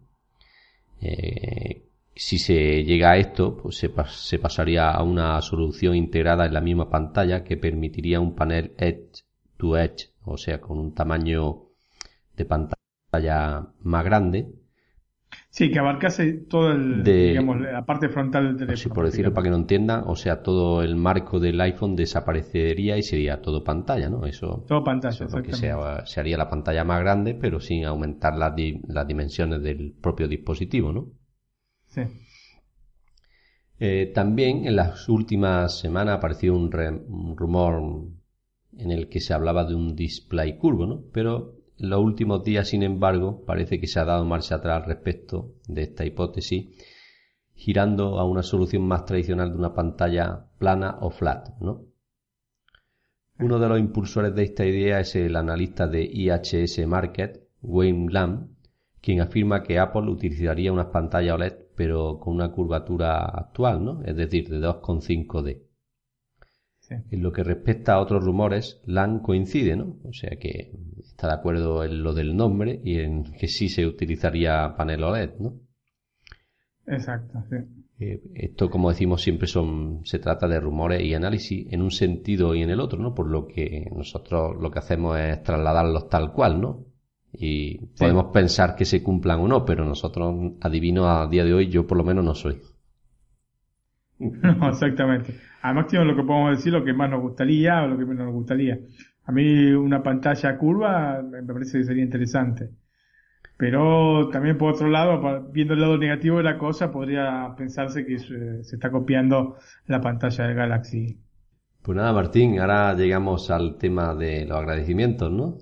D: Eh, si se llega a esto, pues se, pas- se pasaría a una solución integrada en la misma pantalla que permitiría un panel Edge to Edge, o sea, con un tamaño de pantalla más grande,
E: Sí, que abarcase todo el,
D: De-
E: digamos, la parte frontal del teléfono.
D: Así por decirlo para que no entiendan, o sea, todo el marco del iPhone desaparecería y sería todo pantalla, ¿no? Eso,
E: Todo pantalla,
D: eso es lo que se, se haría la pantalla más grande, pero sin aumentar las, di- las dimensiones del propio dispositivo, ¿no? Eh, también en las últimas semanas apareció un, un rumor en el que se hablaba de un display curvo, ¿no? Pero en los últimos días, sin embargo, parece que se ha dado marcha atrás respecto de esta hipótesis, girando a una solución más tradicional de una pantalla plana o flat, ¿no? Uno de los impulsores de esta idea es el analista de IHS Market, Wayne Lamb, quien afirma que Apple utilizaría unas pantallas OLED pero con una curvatura actual, ¿no? Es decir, de 2,5D.
E: Sí.
D: En lo que respecta a otros rumores, Lamb coincide, ¿no? O sea que está de acuerdo en lo del nombre y en que sí se utilizaría panel OLED, ¿no?
E: Exacto, sí.
D: Eh, esto, como decimos, siempre son, se trata de rumores y análisis en un sentido y en el otro, ¿no? Por lo que nosotros lo que hacemos es trasladarlos tal cual, ¿no? Y podemos pensar que se cumplan o no, pero nosotros, adivino a día de hoy, yo por lo menos no soy.
E: No, exactamente. Al máximo lo que podemos decir, lo que más nos gustaría o lo que menos nos gustaría. A mí una pantalla curva me parece que sería interesante. Pero también por otro lado, viendo el lado negativo de la cosa, podría pensarse que se, se está copiando la pantalla del Galaxy.
D: Pues nada, Martín, ahora llegamos al tema de los agradecimientos, ¿no?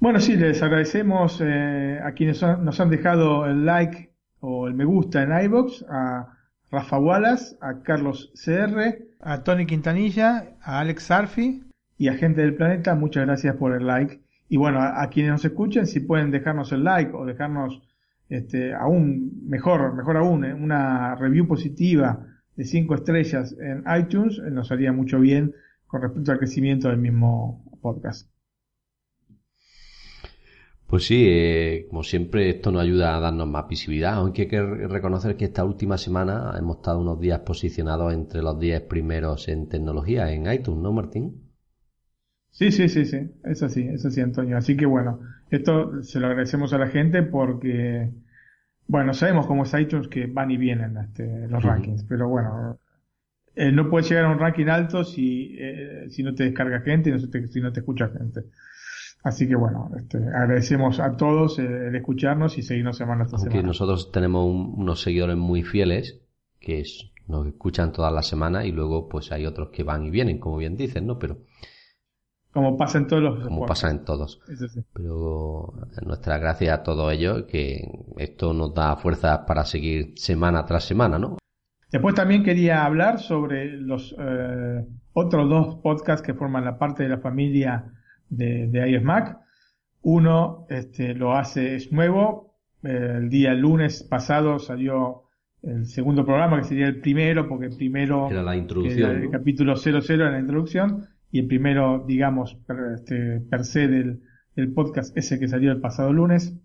E: Bueno, sí, les agradecemos eh, a quienes nos han dejado el like o el me gusta en iBox, a Rafa Wallace, a Carlos CR, a Tony Quintanilla, a Alex Sarfi y a Gente del Planeta. Muchas gracias por el like. Y bueno, a, a quienes nos escuchen, si pueden dejarnos el like o dejarnos este, aún mejor, mejor aún, eh, una review positiva de 5 estrellas en iTunes, eh, nos haría mucho bien con respecto al crecimiento del mismo podcast.
D: Pues sí, eh, como siempre, esto nos ayuda a darnos más visibilidad, aunque hay que reconocer que esta última semana hemos estado unos días posicionados entre los 10 primeros en tecnología en iTunes, ¿no, Martín?
E: Sí, sí, sí, sí, es así, es así, Antonio. Así que bueno, esto se lo agradecemos a la gente porque, bueno, sabemos cómo es iTunes que van y vienen este, los rankings, pero bueno, eh, no puedes llegar a un ranking alto si, eh, si no te descarga gente y no te, si no te escucha gente. Así que bueno, este, agradecemos a todos eh, el escucharnos y seguirnos semana tras
D: Aunque nosotros tenemos unos seguidores muy fieles que nos escuchan todas las semanas y luego pues hay otros que van y vienen, como bien dicen, ¿no? Pero
E: como pasa en todos los
D: Como pasa en todos. Pero nuestra gracias a todos ellos que esto nos da fuerzas para seguir semana tras semana, ¿no?
E: Después también quería hablar sobre los eh, otros dos podcasts que forman la parte de la familia de, de iOS Mac. Uno este, lo hace, es nuevo. el día lunes pasado salió el segundo programa, que sería el primero, porque el primero
D: era la introducción.
E: el capítulo 00 era la introducción, y el primero, digamos, per, este, per se del, del podcast, ese que salió el pasado lunes,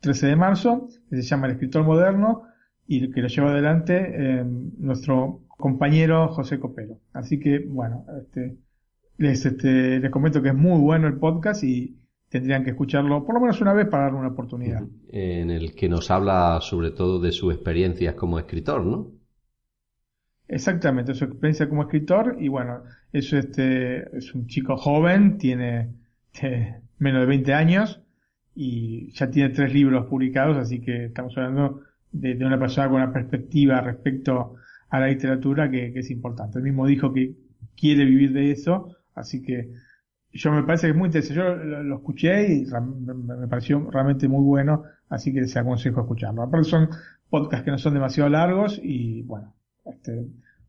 E: 13 de marzo, que se llama El escritor moderno, y que lo lleva adelante eh, nuestro compañero José Copero. Así que, bueno, este, les, este, les comento que es muy bueno el podcast y tendrían que escucharlo por lo menos una vez para darle una oportunidad.
D: En el que nos habla sobre todo de sus experiencias como escritor, ¿no?
E: Exactamente, su experiencia como escritor y bueno, es, este, es un chico joven, tiene eh, menos de 20 años y ya tiene tres libros publicados, así que estamos hablando de, de una persona con una perspectiva respecto a la literatura que, que es importante. Él mismo dijo que quiere vivir de eso Así que yo me parece que es muy interesante. Yo lo, escuché y me pareció realmente muy bueno, así que les aconsejo escucharlo. Aparte son podcasts que no son demasiado largos y bueno, este,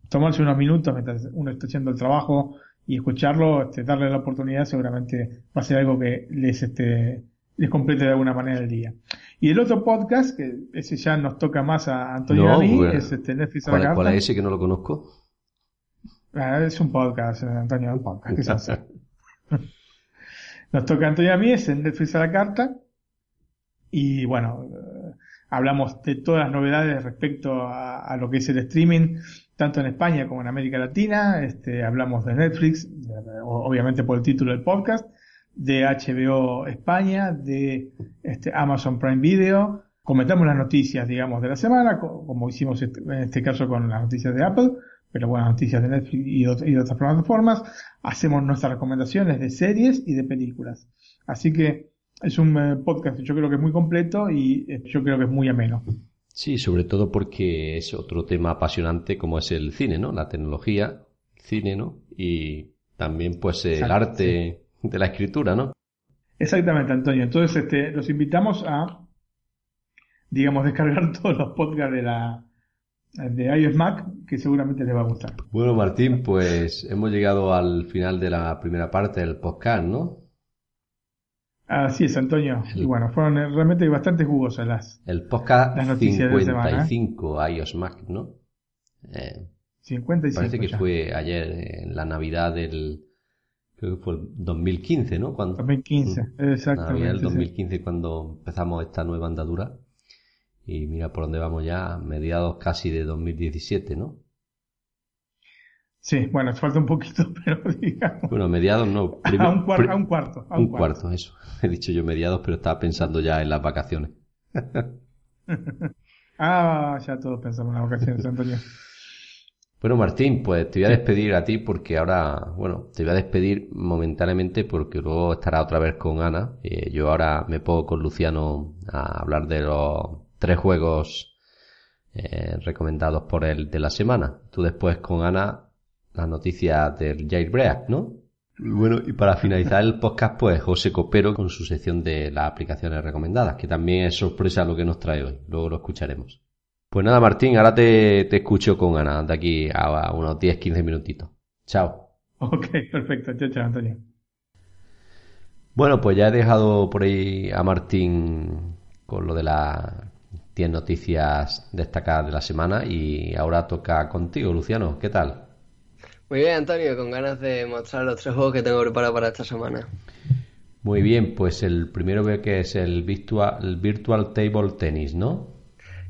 E: tomarse unos minutos mientras uno está haciendo el trabajo y escucharlo, este, darle la oportunidad seguramente va a ser algo que les, este, les complete de alguna manera el día. Y el otro podcast, que ese ya nos toca más a Antonio y a mí, es este Netflix
D: a la carta. ¿Cuál es ese que no lo conozco?
E: Ah, es un podcast, Antonio, un podcast. Nos toca Antonio a mí, es en Netflix a la carta. Y bueno, eh, hablamos de todas las novedades respecto a, lo que es el streaming, tanto en España como en América Latina. Este, hablamos de Netflix, obviamente por el título del podcast, de HBO España, de este, Amazon Prime Video. Comentamos las noticias, digamos, de la semana, como hicimos este, en este caso con las noticias de Apple pero bueno, noticias de Netflix y, de otras plataformas. Hacemos nuestras recomendaciones de series y de películas. Así que es un eh, podcast yo creo que es muy completo y eh, yo creo que es muy ameno.
D: Sí, sobre todo porque es otro tema apasionante como es el cine, ¿no? La tecnología, cine, ¿no? Y también pues el arte de la escritura, ¿no?
E: Exactamente, Antonio. Entonces, este, los invitamos a, digamos, descargar todos los podcasts de la, de iOS Mac que seguramente les va a gustar.
D: Bueno, Martín, pues hemos llegado al final de la primera parte del podcast, ¿no?
E: Así es, Antonio. Y bueno, fueron realmente bastante jugosas las,
D: el podcast las noticias 55 de iOS Mac, ¿no?
E: Eh, 55
D: parece que fue ayer en la Navidad del creo que fue el 2015, ¿no?
E: Cuando, 2015, exactamente.
D: Navidad del 2015 cuando empezamos esta nueva andadura. Y mira por dónde vamos ya, mediados casi de 2017, ¿no?
E: Sí, bueno, falta un poquito, pero digamos.
D: Bueno, mediados no.
E: a, un cuarto, a un cuarto.
D: un, cuarto. eso. He dicho yo mediados, pero estaba pensando ya en las vacaciones.
E: ah, ya todos pensamos en las vacaciones, Antonio.
D: Bueno, Martín, pues te voy a despedir a ti porque ahora, bueno, te voy a despedir momentáneamente porque luego estará otra vez con Ana. Eh, yo ahora me pongo con Luciano a hablar de los tres juegos eh, recomendados por él de la semana. Tú después con Ana las noticias del Jailbreak, ¿no? Bueno, y para finalizar el podcast, pues José Copero con su sección de las aplicaciones recomendadas, que también es sorpresa lo que nos trae hoy. Luego lo escucharemos. Pues nada, Martín, ahora te, te escucho con Ana de aquí a unos 10-15 minutitos. Chao.
E: Ok, perfecto. Chao, chao, Antonio.
D: Bueno, pues ya he dejado por ahí a Martín con lo de la 10 noticias destacadas de la semana y ahora toca contigo, Luciano. ¿Qué tal?
F: Muy bien, Antonio, con ganas de mostrar los tres juegos que tengo preparados para esta semana.
D: Muy bien, pues el primero veo que es el Virtual, el virtual Table Tennis, ¿no?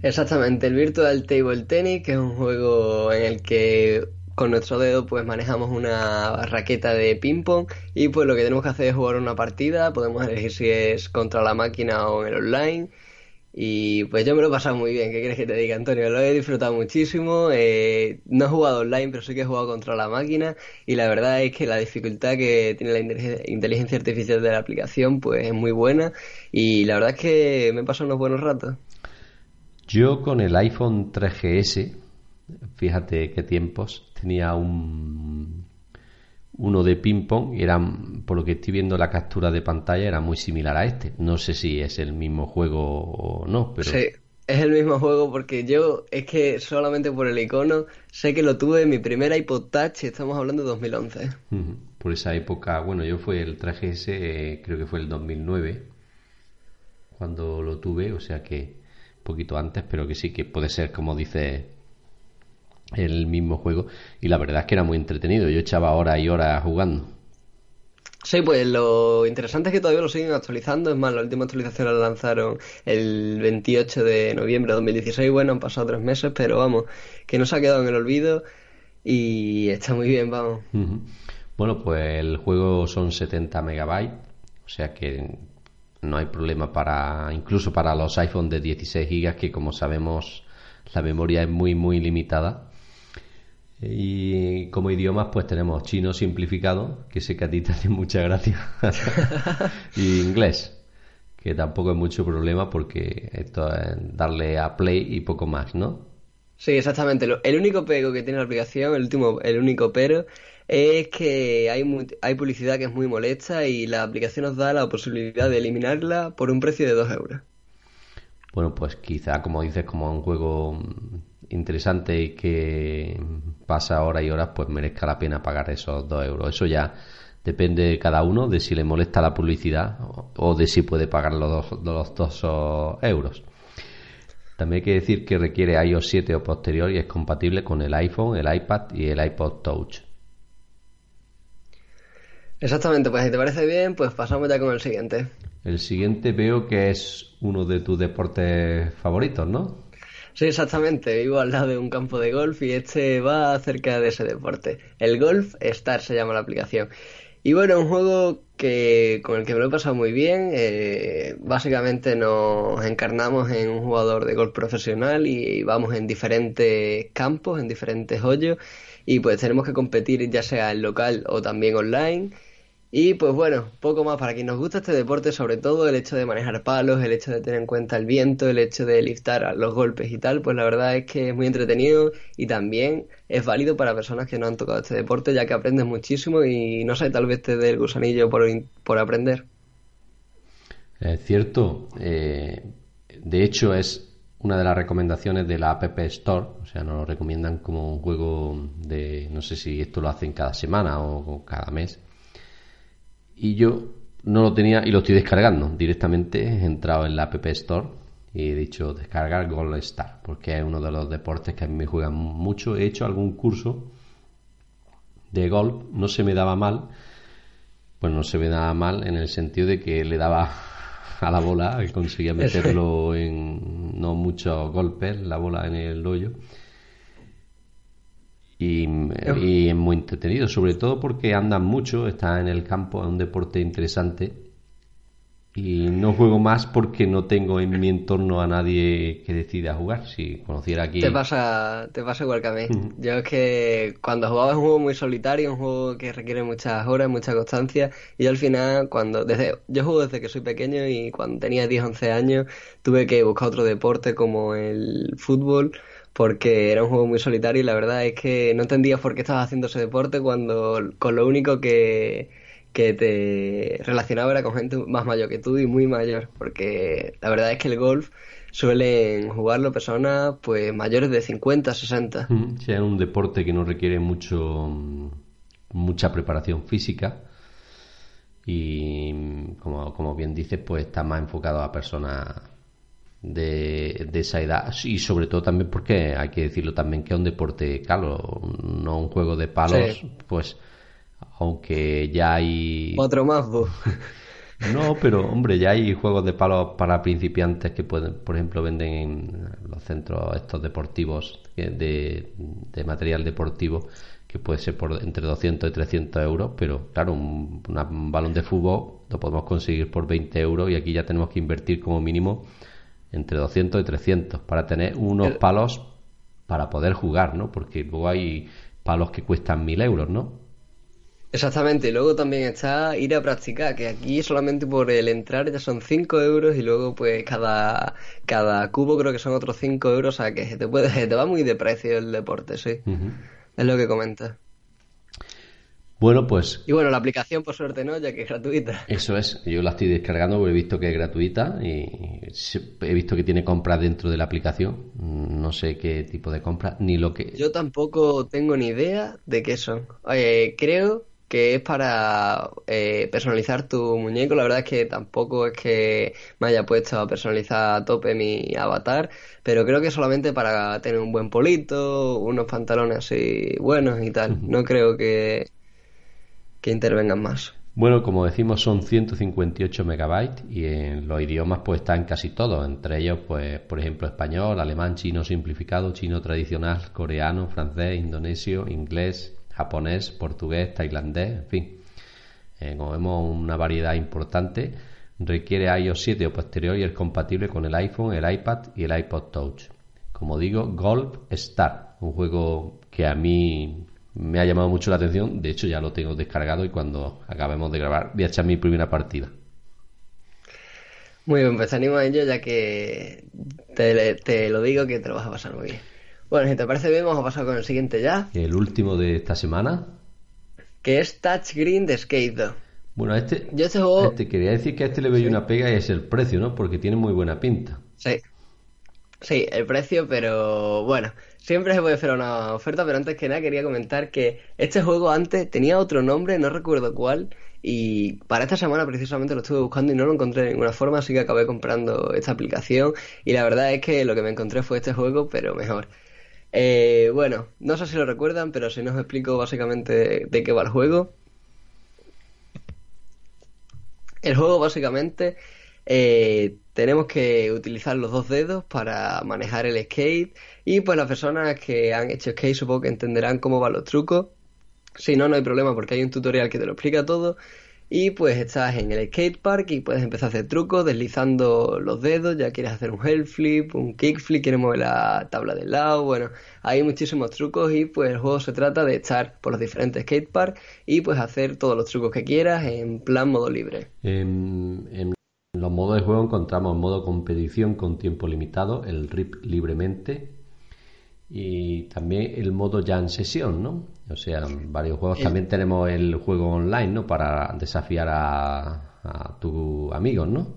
F: Exactamente, el Virtual Table Tennis, que es un juego en el que con nuestro dedo pues manejamos una raqueta de ping pong y pues lo que tenemos que hacer es jugar una partida, podemos elegir si es contra la máquina o en el online y pues yo me lo he pasado muy bien, ¿qué quieres que te diga Antonio? Lo he disfrutado muchísimo, eh, no he jugado online pero sí que he jugado contra la máquina y la verdad es que la dificultad que tiene la inteligencia artificial de la aplicación pues es muy buena y la verdad es que me he pasado unos buenos ratos.
D: Yo con el iPhone 3GS, fíjate qué tiempos, tenía un uno de ping pong y era, por lo que estoy viendo la captura de pantalla, era muy similar a este. No sé si es el mismo juego o no, pero...
F: Sí, es el mismo juego porque yo es que solamente por el icono sé que lo tuve en mi primera iPod Touch y estamos hablando de 2011.
D: Por esa época, bueno, yo fue el traje ese, creo que fue el 2009 cuando lo tuve, o sea que un poquito antes, pero que sí que puede ser como dice el mismo juego y la verdad es que era muy entretenido. Yo echaba horas y horas jugando.
F: Sí, pues lo interesante es que todavía lo siguen actualizando. Es más, la última actualización la lanzaron el 28 de noviembre de 2016. Bueno, han pasado tres meses, pero vamos, que no se ha quedado en el olvido y está muy bien, vamos.
D: Bueno, pues el juego son 70 megabytes, o sea que no hay problema para, incluso para los iPhone de 16 gigas, que como sabemos la memoria es muy, muy limitada. Y como idiomas, pues tenemos chino simplificado, que sé que a ti te hace mucha gracia, y inglés, que tampoco es mucho problema porque esto es darle a play y poco más, ¿no?
F: Sí, exactamente. El único pego que tiene la aplicación, el último, el único pero, es que hay, hay publicidad que es muy molesta y la aplicación nos da la posibilidad de eliminarla por un precio de 2 euros.
D: Bueno, pues quizá, como dices, como un juego interesante y que pasa horas y horas, pues merezca la pena pagar esos dos euros. Eso ya depende de cada uno, de si le molesta la publicidad o de si puede pagar los dos, los dos euros. También hay que decir que requiere iOS 7 o posterior y es compatible con el iPhone, el iPad y el iPod Touch.
F: Exactamente, pues si te parece bien, pues pasamos ya con el siguiente.
D: El siguiente veo que es uno de tus deportes favoritos, ¿no?
F: Sí, exactamente. Vivo al lado de un campo de golf y este va acerca de ese deporte. El Golf Star se llama la aplicación. Y bueno, un juego que con el que me lo he pasado muy bien. Eh, básicamente nos encarnamos en un jugador de golf profesional y vamos en diferentes campos, en diferentes hoyos. Y pues tenemos que competir ya sea en local o también online y pues bueno, poco más para quien nos gusta este deporte, sobre todo el hecho de manejar palos, el hecho de tener en cuenta el viento, el hecho de liftar los golpes y tal, pues la verdad es que es muy entretenido y también es válido para personas que no han tocado este deporte, ya que aprendes muchísimo y no sé, tal vez te dé el gusanillo por, por aprender.
D: Es cierto, eh, de hecho es una de las recomendaciones de la App Store, o sea, nos lo recomiendan como un juego de, no sé si esto lo hacen cada semana o cada mes y yo no lo tenía y lo estoy descargando directamente. He entrado en la App Store y he dicho descargar Gold Star porque es uno de los deportes que a mí me juegan mucho. He hecho algún curso de golf, no se me daba mal. Pues no se me daba mal en el sentido de que le daba a la bola, conseguía meterlo en no muchos golpes, la bola en el hoyo y, y, es muy entretenido, sobre todo porque andan mucho, está en el campo, es un deporte interesante y no juego más porque no tengo en mi entorno a nadie que decida jugar. Si conociera aquí...
F: Te pasa, te pasa igual que a mí. Yo es que cuando jugaba es un juego muy solitario, un juego que requiere muchas horas, mucha constancia y yo al final cuando... desde Yo juego desde que soy pequeño y cuando tenía 10, 11 años tuve que buscar otro deporte como el fútbol porque era un juego muy solitario y la verdad es que no entendías por qué estabas haciendo ese deporte cuando con lo único que, te relacionaba era con gente más mayor que tú y muy mayor, porque la verdad es que el golf suelen jugarlo personas pues mayores de 50, 60.
D: Sí, es un deporte que no requiere mucho mucha preparación física y como, como bien dices pues está más enfocado a personas de, esa edad. Y sobre todo también porque hay que decirlo también que es un deporte caro, no un juego de palos, pues aunque ya hay...
F: Otro más,
D: No, pero hombre, ya hay juegos de palos para principiantes que pueden, por ejemplo, venden en los centros estos deportivos de, de material deportivo que puede ser por entre 200 y 300 euros, pero claro, un, un balón de fútbol lo podemos conseguir por 20 euros y aquí ya tenemos que invertir como mínimo entre 200 y 300 para tener unos palos para poder jugar, ¿no? Porque luego hay palos que cuestan 1000 euros, ¿no?
F: Exactamente, y luego también está ir a practicar, que aquí solamente por el entrar ya son 5 euros y luego pues cada, cada cubo creo que son otros 5 euros, o sea que te, puede, te va muy de precio el deporte, sí. Es lo que comenta.
D: Bueno, pues.
F: Y bueno, la aplicación, por suerte, no, ya que es gratuita.
D: Eso es. Yo la estoy descargando porque he visto que es gratuita y he visto que tiene compras dentro de la aplicación. No sé qué tipo de compras, ni lo que.
F: Yo tampoco tengo ni idea de qué son. Oye, creo que es para eh, personalizar tu muñeco. La verdad es que tampoco es que me haya puesto a personalizar a tope mi avatar, pero creo que solamente para tener un buen polito, unos pantalones así buenos y tal. No creo que, que intervengan más.
D: Bueno, como decimos, son 158 megabytes y en los idiomas pues están casi todos, entre ellos pues por ejemplo español, alemán, chino simplificado, chino tradicional, coreano, francés, indonesio, inglés, japonés, portugués, tailandés, en fin. Eh, como vemos, una variedad importante. Requiere iOS 7 o posterior y es compatible con el iPhone, el iPad y el iPod Touch. Como digo, Golf Star, un juego que a mí me ha llamado mucho la atención. De hecho, ya lo tengo descargado y cuando acabemos de grabar voy a echar mi primera partida.
F: Muy bien, pues te animo a ello ya que te, te, lo digo que te lo vas a pasar muy bien. Bueno, si te parece bien, vamos a pasar con el siguiente ya.
D: El último de esta semana.
F: Que es Touch Green de Skate.
D: Bueno, este, Yo este, juego... este quería decir que a este le veo una pega y es el precio, ¿no? Porque tiene muy buena pinta.
F: Sí. Sí, el precio, pero bueno, siempre se puede hacer una oferta, pero antes que nada quería comentar que este juego antes tenía otro nombre, no recuerdo cuál, y para esta semana precisamente lo estuve buscando y no lo encontré de ninguna forma, así que acabé comprando esta aplicación y la verdad es que lo que me encontré fue este juego, pero mejor. Eh, bueno, no sé si lo recuerdan, pero si no os explico básicamente de, qué va el juego. El juego básicamente eh, tenemos que utilizar los dos dedos para manejar el skate y pues las personas que han hecho skate supongo que entenderán cómo van los trucos. Si no, no hay problema porque hay un tutorial que te lo explica todo y pues estás en el skatepark y puedes empezar a hacer trucos deslizando los dedos, ya quieres hacer un hell flip, un kickflip, quieres mover la tabla del lado, bueno, hay muchísimos trucos y pues el juego se trata de estar por los diferentes skateparks y pues hacer todos los trucos que quieras en plan modo libre.
D: Los modos de juego encontramos modo competición con tiempo limitado, el RIP libremente, y también el modo ya en sesión, ¿no? O sea, varios juegos. También tenemos el juego online, ¿no? Para desafiar a, a tus amigos, ¿no?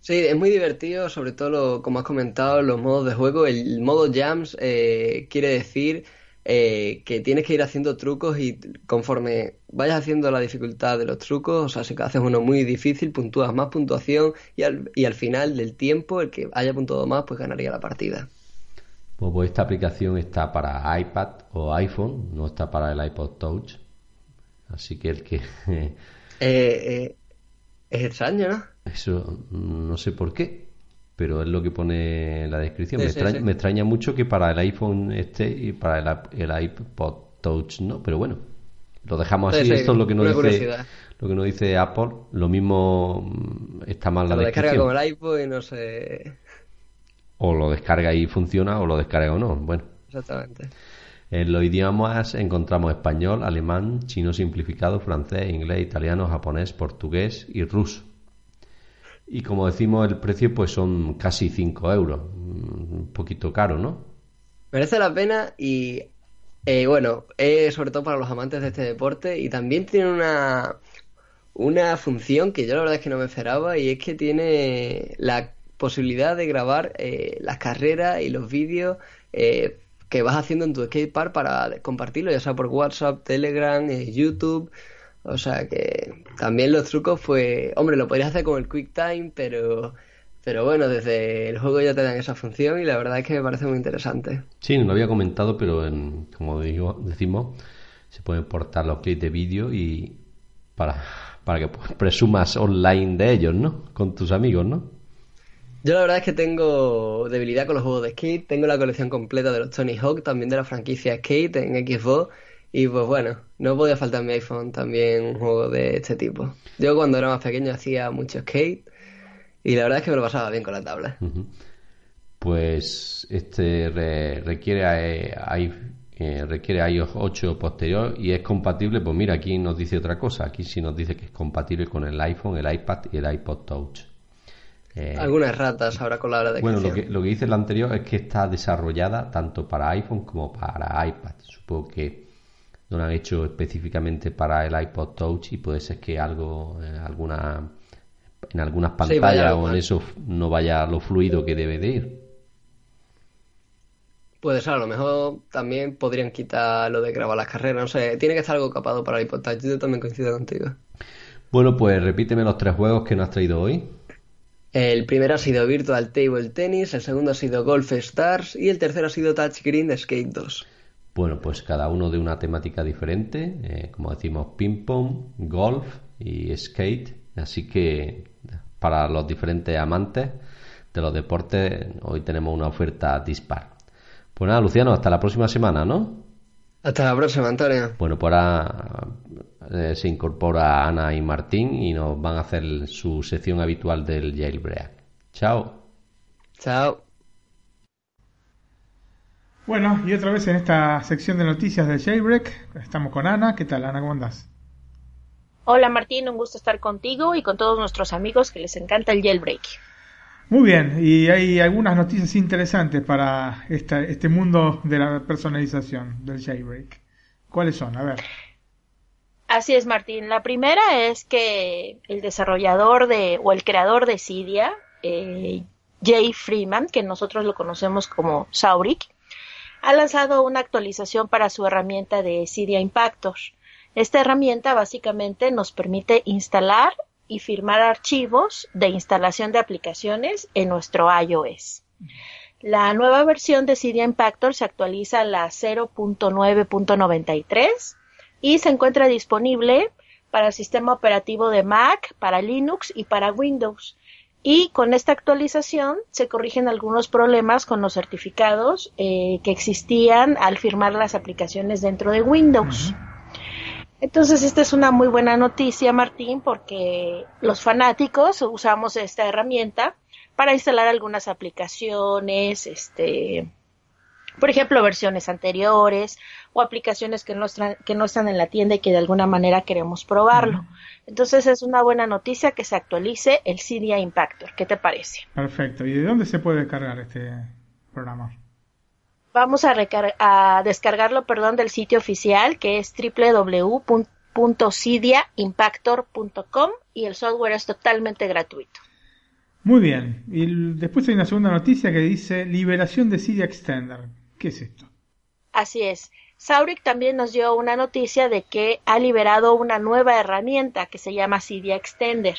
F: Sí, es muy divertido, sobre todo, como has comentado, los modos de juego. El modo Jams eh, quiere decir eh, que tienes que ir haciendo trucos y conforme vayas haciendo la dificultad de los trucos, o sea, si haces uno muy difícil, puntúas más puntuación y al, y al final del tiempo, el que haya puntuado más, pues ganaría la partida.
D: Pues esta aplicación está para iPad o iPhone, no está para el iPod Touch. Así que el que...
F: eh, eh, es extraño, ¿no?
D: Eso no sé por qué, pero es lo que pone en la descripción. me, extraña, mucho que para el iPhone esté y para el, iPod Touch no, pero bueno, lo dejamos así. Esto es lo que nos dice lo que nos dice Apple. Lo mismo mm, está mal la descripción.
F: Lo descarga con el iPod y no sé
D: o lo descarga y funciona o lo descarga o no. Bueno.
F: Exactamente.
D: En los idiomas encontramos español, alemán, chino simplificado, francés, inglés, italiano, japonés, portugués y ruso. Y como decimos, el precio pues son casi 5 euros. Un poquito caro, ¿no?
F: Merece la pena y eh, bueno, es sobre todo para los amantes de este deporte y también tiene una, una función que yo la verdad es que no me esperaba y es que tiene la posibilidad de grabar eh, las carreras y los vídeos eh, que vas haciendo en tu skatepark para compartirlo, ya sea por WhatsApp, Telegram, eh, YouTube. O sea que también los trucos fue, hombre, lo podrías hacer con el QuickTime, pero pero bueno, desde el juego ya te dan esa función y la verdad es que me parece muy interesante.
D: Sí, no lo había comentado, pero como digo, decimos, se pueden portar los clips de vídeo y para, para que presumas online de ellos, ¿no? Con tus amigos, ¿no?
F: Yo la verdad es que tengo debilidad con los juegos de skate, tengo la colección completa de los Tony Hawk, también de la franquicia Skate en Xbox, y pues bueno, no podía faltar mi iPhone también un juego de este tipo. Yo cuando era más pequeño hacía mucho skate, y la verdad es que me lo pasaba bien con la tabla.
D: Pues este requiere, eh, eh, requiere iOS 8 posterior y es compatible, pues mira, aquí nos dice otra cosa, aquí sí nos dice que es compatible con el iPhone, el iPad y el iPod Touch.
F: Eh, Algunas ratas ahora con la hora de
D: Bueno, lo que, lo que dice el anterior es que está desarrollada tanto para iPhone como para iPad. Supongo que no lo han hecho específicamente para el iPod Touch y puede ser que algo, alguna en algunas pantallas o en eso no vaya lo fluido que debe de ir.
F: Puede ser, a lo mejor también podrían quitar lo de grabar las carreras, no sé, tiene que estar algo capado para el iPod Touch, yo también coincido contigo.
D: Bueno, pues repíteme los tres juegos que nos has traído hoy.
F: El primero ha sido Virtual Table Tennis, el segundo ha sido Golf Stars y el tercero ha sido Touchscreen Skate 2.
D: Bueno, pues cada uno de una temática diferente, eh, como decimos, ping pong, golf y skate. Así que para los diferentes amantes de los deportes, hoy tenemos una oferta dispar. Pues nada, Luciano, hasta la próxima semana, ¿no?
F: Hasta la próxima, Antonio.
D: Bueno, pues ahora eh, se incorpora Ana y Martín y nos van a hacer su sección habitual del jailbreak. Chao.
F: Chao.
E: Bueno, y otra vez en esta sección de noticias del jailbreak, estamos con Ana. ¿Qué tal, Ana? ¿Cómo andás?
G: Hola Martín, un gusto estar contigo y con todos nuestros amigos que les encanta el jailbreak.
E: Muy bien, y hay algunas noticias interesantes para este mundo de la personalización del jailbreak. ¿Cuáles son? A ver.
G: Así es, Martín. La primera es que el desarrollador de, o el creador de Cydia, eh, Jay Freeman, que nosotros lo conocemos como Saurik, ha lanzado una actualización para su herramienta de Cydia Impactor. Esta herramienta básicamente nos permite instalar y firmar archivos de instalación de aplicaciones en nuestro iOS. La nueva versión de Cydia Impactor se actualiza a la 0.9.93 y se encuentra disponible para el sistema operativo de Mac, para Linux y para Windows. Y con esta actualización se corrigen algunos problemas con los certificados eh, que existían al firmar las aplicaciones dentro de Windows. Entonces, esta es una muy buena noticia, Martín, porque los fanáticos usamos esta herramienta para instalar algunas aplicaciones, este, por ejemplo, versiones anteriores o aplicaciones que no, que no están en la tienda y que de alguna manera queremos probarlo. Entonces, es una buena noticia que se actualice el Cydia Impactor. ¿Qué te parece?
E: Perfecto. ¿Y de dónde se puede descargar este programa?
G: vamos a, a, descargarlo perdón, del sitio oficial que es www.cydiaimpactor.com y el software es totalmente gratuito.
E: Muy bien. Y después hay una segunda noticia que dice liberación de Cydia Extender. ¿Qué es esto?
G: Así es. Saurik también nos dio una noticia de que ha liberado una nueva herramienta que se llama Cydia Extender.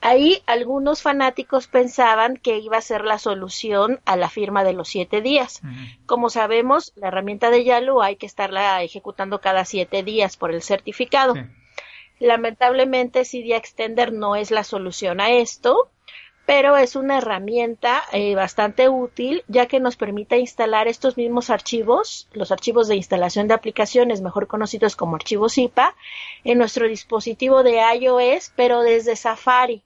G: Ahí algunos fanáticos pensaban que iba a ser la solución a la firma de los siete días. Como sabemos, la herramienta de Yalu hay que estarla ejecutando cada siete días por el certificado. Lamentablemente, Cydia Extender no es la solución a esto, pero es una herramienta eh, bastante útil ya que nos permite instalar estos mismos archivos, los archivos de instalación de aplicaciones, mejor conocidos como archivos ZIPA, en nuestro dispositivo de iOS, pero desde Safari.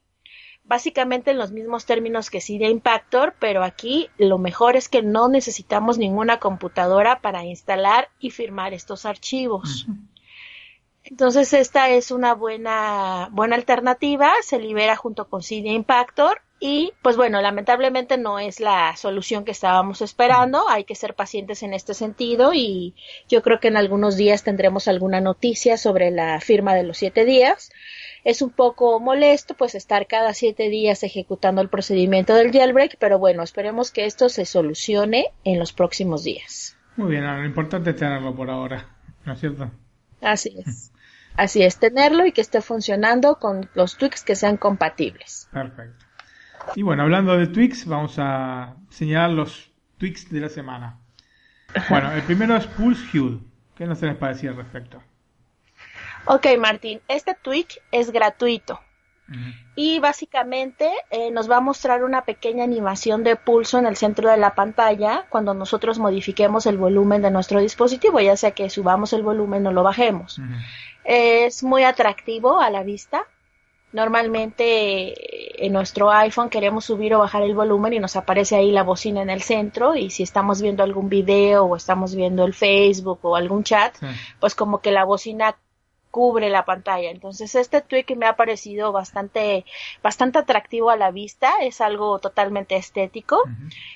G: Básicamente en los mismos términos que Cydia Impactor, pero aquí lo mejor es que no necesitamos ninguna computadora para instalar y firmar estos archivos. Entonces esta es una buena, buena alternativa, se libera junto con Cydia Impactor y pues bueno, lamentablemente no es la solución que estábamos esperando, hay que ser pacientes en este sentido y yo creo que en algunos días tendremos alguna noticia sobre la firma de los siete días es un poco molesto pues estar cada siete días ejecutando el procedimiento del jailbreak, pero bueno, esperemos que esto se solucione en los próximos días.
E: Muy bien, lo importante es tenerlo por ahora, ¿no es cierto?
G: Así es. Así es, tenerlo y que esté funcionando con los tweaks que sean compatibles.
E: Perfecto. Y bueno, hablando de tweaks, vamos a señalar los tweaks de la semana. Bueno, el primero es Pulse Hue. ¿Qué nos les parecía al respecto?
G: Ok, Martín, este tweak es gratuito. Y básicamente eh, nos va a mostrar una pequeña animación de pulso en el centro de la pantalla cuando nosotros modifiquemos el volumen de nuestro dispositivo, ya sea que subamos el volumen o lo bajemos. Es muy atractivo a la vista. Normalmente eh, en nuestro iPhone queremos subir o bajar el volumen y nos aparece ahí la bocina en el centro y si estamos viendo algún video o estamos viendo el Facebook o algún chat, pues como que la bocina cubre la pantalla. Entonces este tweak me ha parecido bastante, bastante atractivo a la vista, es algo totalmente estético,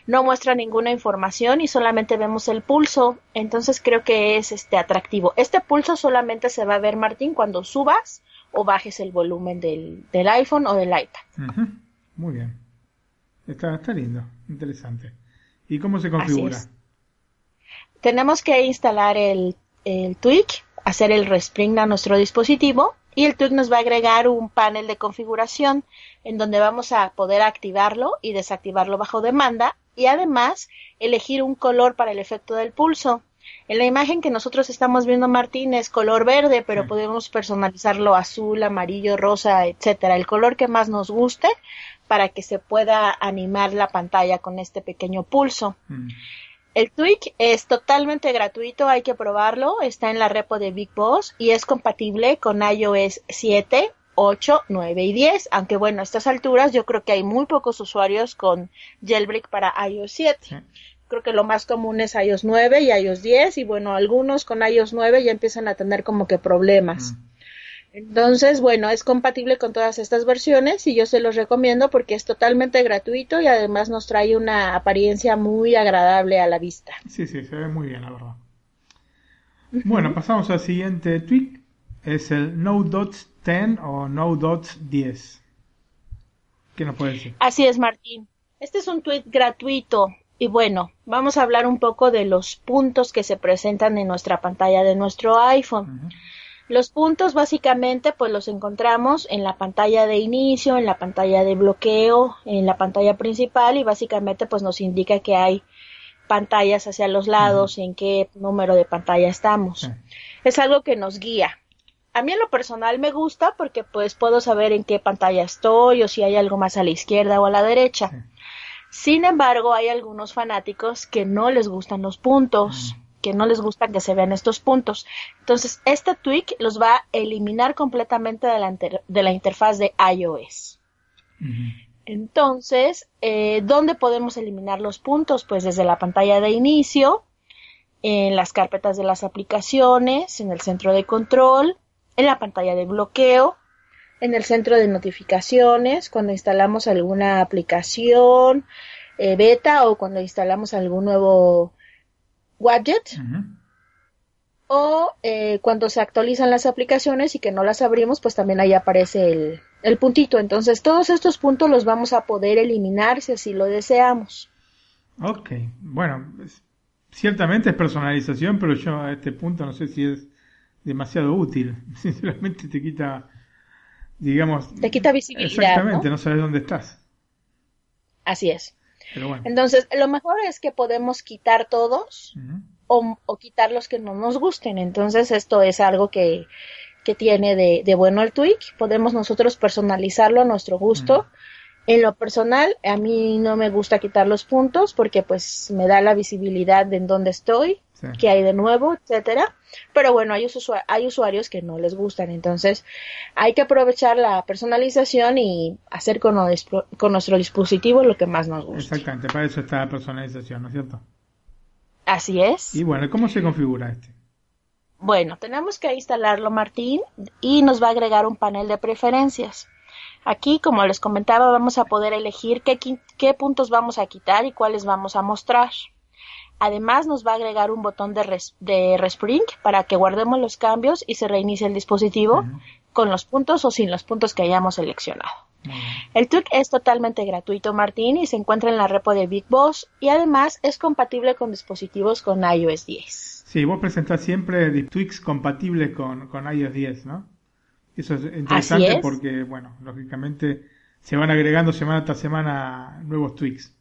G: no muestra ninguna información y solamente vemos el pulso, entonces creo que es este atractivo. Este pulso solamente se va a ver, Martín, cuando subas o bajes el volumen del, del iPhone o del iPad.
E: Muy bien. Está, está lindo, interesante. ¿Y cómo se configura?
G: Tenemos que instalar el, el Twitch hacer el respring a nuestro dispositivo y el tweak nos va a agregar un panel de configuración en donde vamos a poder activarlo y desactivarlo bajo demanda y además elegir un color para el efecto del pulso. En la imagen que nosotros estamos viendo, Martín, es color verde, pero podemos personalizarlo azul, amarillo, rosa, etcétera, el color que más nos guste para que se pueda animar la pantalla con este pequeño pulso. Mm. El tweak es totalmente gratuito, hay que probarlo, está en la repo de Big Boss y es compatible con iOS 7, 8, 9 y 10, aunque bueno, a estas alturas yo creo que hay muy pocos usuarios con jailbreak para iOS 7. Creo que lo más común es iOS 9 y iOS 10 y bueno, algunos con iOS 9 ya empiezan a tener como que problemas. Mm. Entonces, bueno, es compatible con todas estas versiones y yo se los recomiendo porque es totalmente gratuito y además nos trae una apariencia muy agradable a la vista.
E: Sí, sí, se ve muy bien, la verdad. Bueno, pasamos al siguiente tweak. Es el No Dots 10 o No Dots 10. ¿Qué nos puede decir?
G: Así es, Martín. Este es un tweet gratuito. Y bueno, vamos a hablar un poco de los puntos que se presentan en nuestra pantalla de nuestro iPhone. Los puntos básicamente pues los encontramos en la pantalla de inicio, en la pantalla de bloqueo, en la pantalla principal y básicamente pues nos indica que hay pantallas hacia los lados, en qué número de pantalla estamos. Es algo que nos guía. A mí en lo personal me gusta porque pues puedo saber en qué pantalla estoy o si hay algo más a la izquierda o a la derecha. Sin embargo, hay algunos fanáticos que no les gustan los puntos que no les gusta que se vean estos puntos. Entonces, este tweak los va a eliminar completamente de la, de la interfaz de iOS. Entonces, eh, ¿dónde podemos eliminar los puntos? Pues desde la pantalla de inicio, en las carpetas de las aplicaciones, en el centro de control, en la pantalla de bloqueo, en el centro de notificaciones, cuando instalamos alguna aplicación eh, beta o cuando instalamos algún nuevo widget. O eh, cuando se actualizan las aplicaciones y que no las abrimos, pues también ahí aparece el, el puntito. Entonces todos estos puntos los vamos a poder eliminar si así lo deseamos.
E: Ok, bueno, ciertamente es personalización, pero yo a este punto no sé si es demasiado útil. Sinceramente te quita, digamos...
G: Te quita visibilidad.
E: Exactamente, no, sabes dónde estás.
G: Así es. Entonces, lo mejor es que podemos quitar todos o, quitar los que no nos gusten. Entonces, esto es algo que, que tiene de, de, bueno el tweak. Podemos nosotros personalizarlo a nuestro gusto. En lo personal, a mí no me gusta quitar los puntos porque pues me da la visibilidad de en dónde estoy, qué hay de nuevo, etcétera. Pero bueno, hay, hay usuarios que no les gustan, entonces hay que aprovechar la personalización y hacer con, con nuestro dispositivo lo que más nos gusta.
E: Exactamente, para eso está la personalización, ¿no es cierto?
G: Así es.
E: Y bueno, ¿cómo se configura este?
G: Bueno, tenemos que instalarlo, Martín, y nos va a agregar un panel de preferencias. Aquí, como les comentaba, vamos a poder elegir qué, qué puntos vamos a quitar y cuáles vamos a mostrar. Además, nos va a agregar un botón de, de respring para que guardemos los cambios y se reinicie el dispositivo con los puntos o sin los puntos que hayamos seleccionado. El tweak es totalmente gratuito, Martín, y se encuentra en la repo de Big Boss y además es compatible con dispositivos con iOS 10.
E: Sí, vos presentás siempre tweaks compatibles con, con iOS 10, ¿no? Eso es interesante porque, bueno, lógicamente se van agregando semana tras semana nuevos tweaks.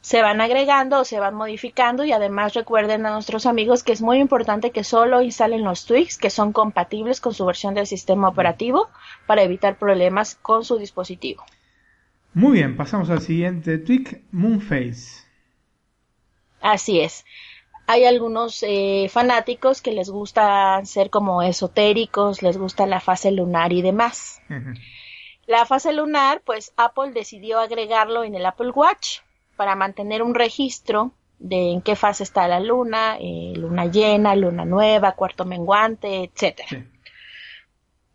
G: Se van agregando o se van modificando y además recuerden a nuestros amigos que es muy importante que solo instalen los tweaks que son compatibles con su versión del sistema operativo para evitar problemas con su dispositivo.
E: Muy bien, pasamos al siguiente tweak, Moonface.
G: Así es. Hay algunos eh, fanáticos que les gusta ser como esotéricos, les gusta la fase lunar y demás. La fase lunar, pues Apple decidió agregarlo en el Apple Watch para mantener un registro de en qué fase está la luna, eh, luna llena, luna nueva, cuarto menguante, etcétera.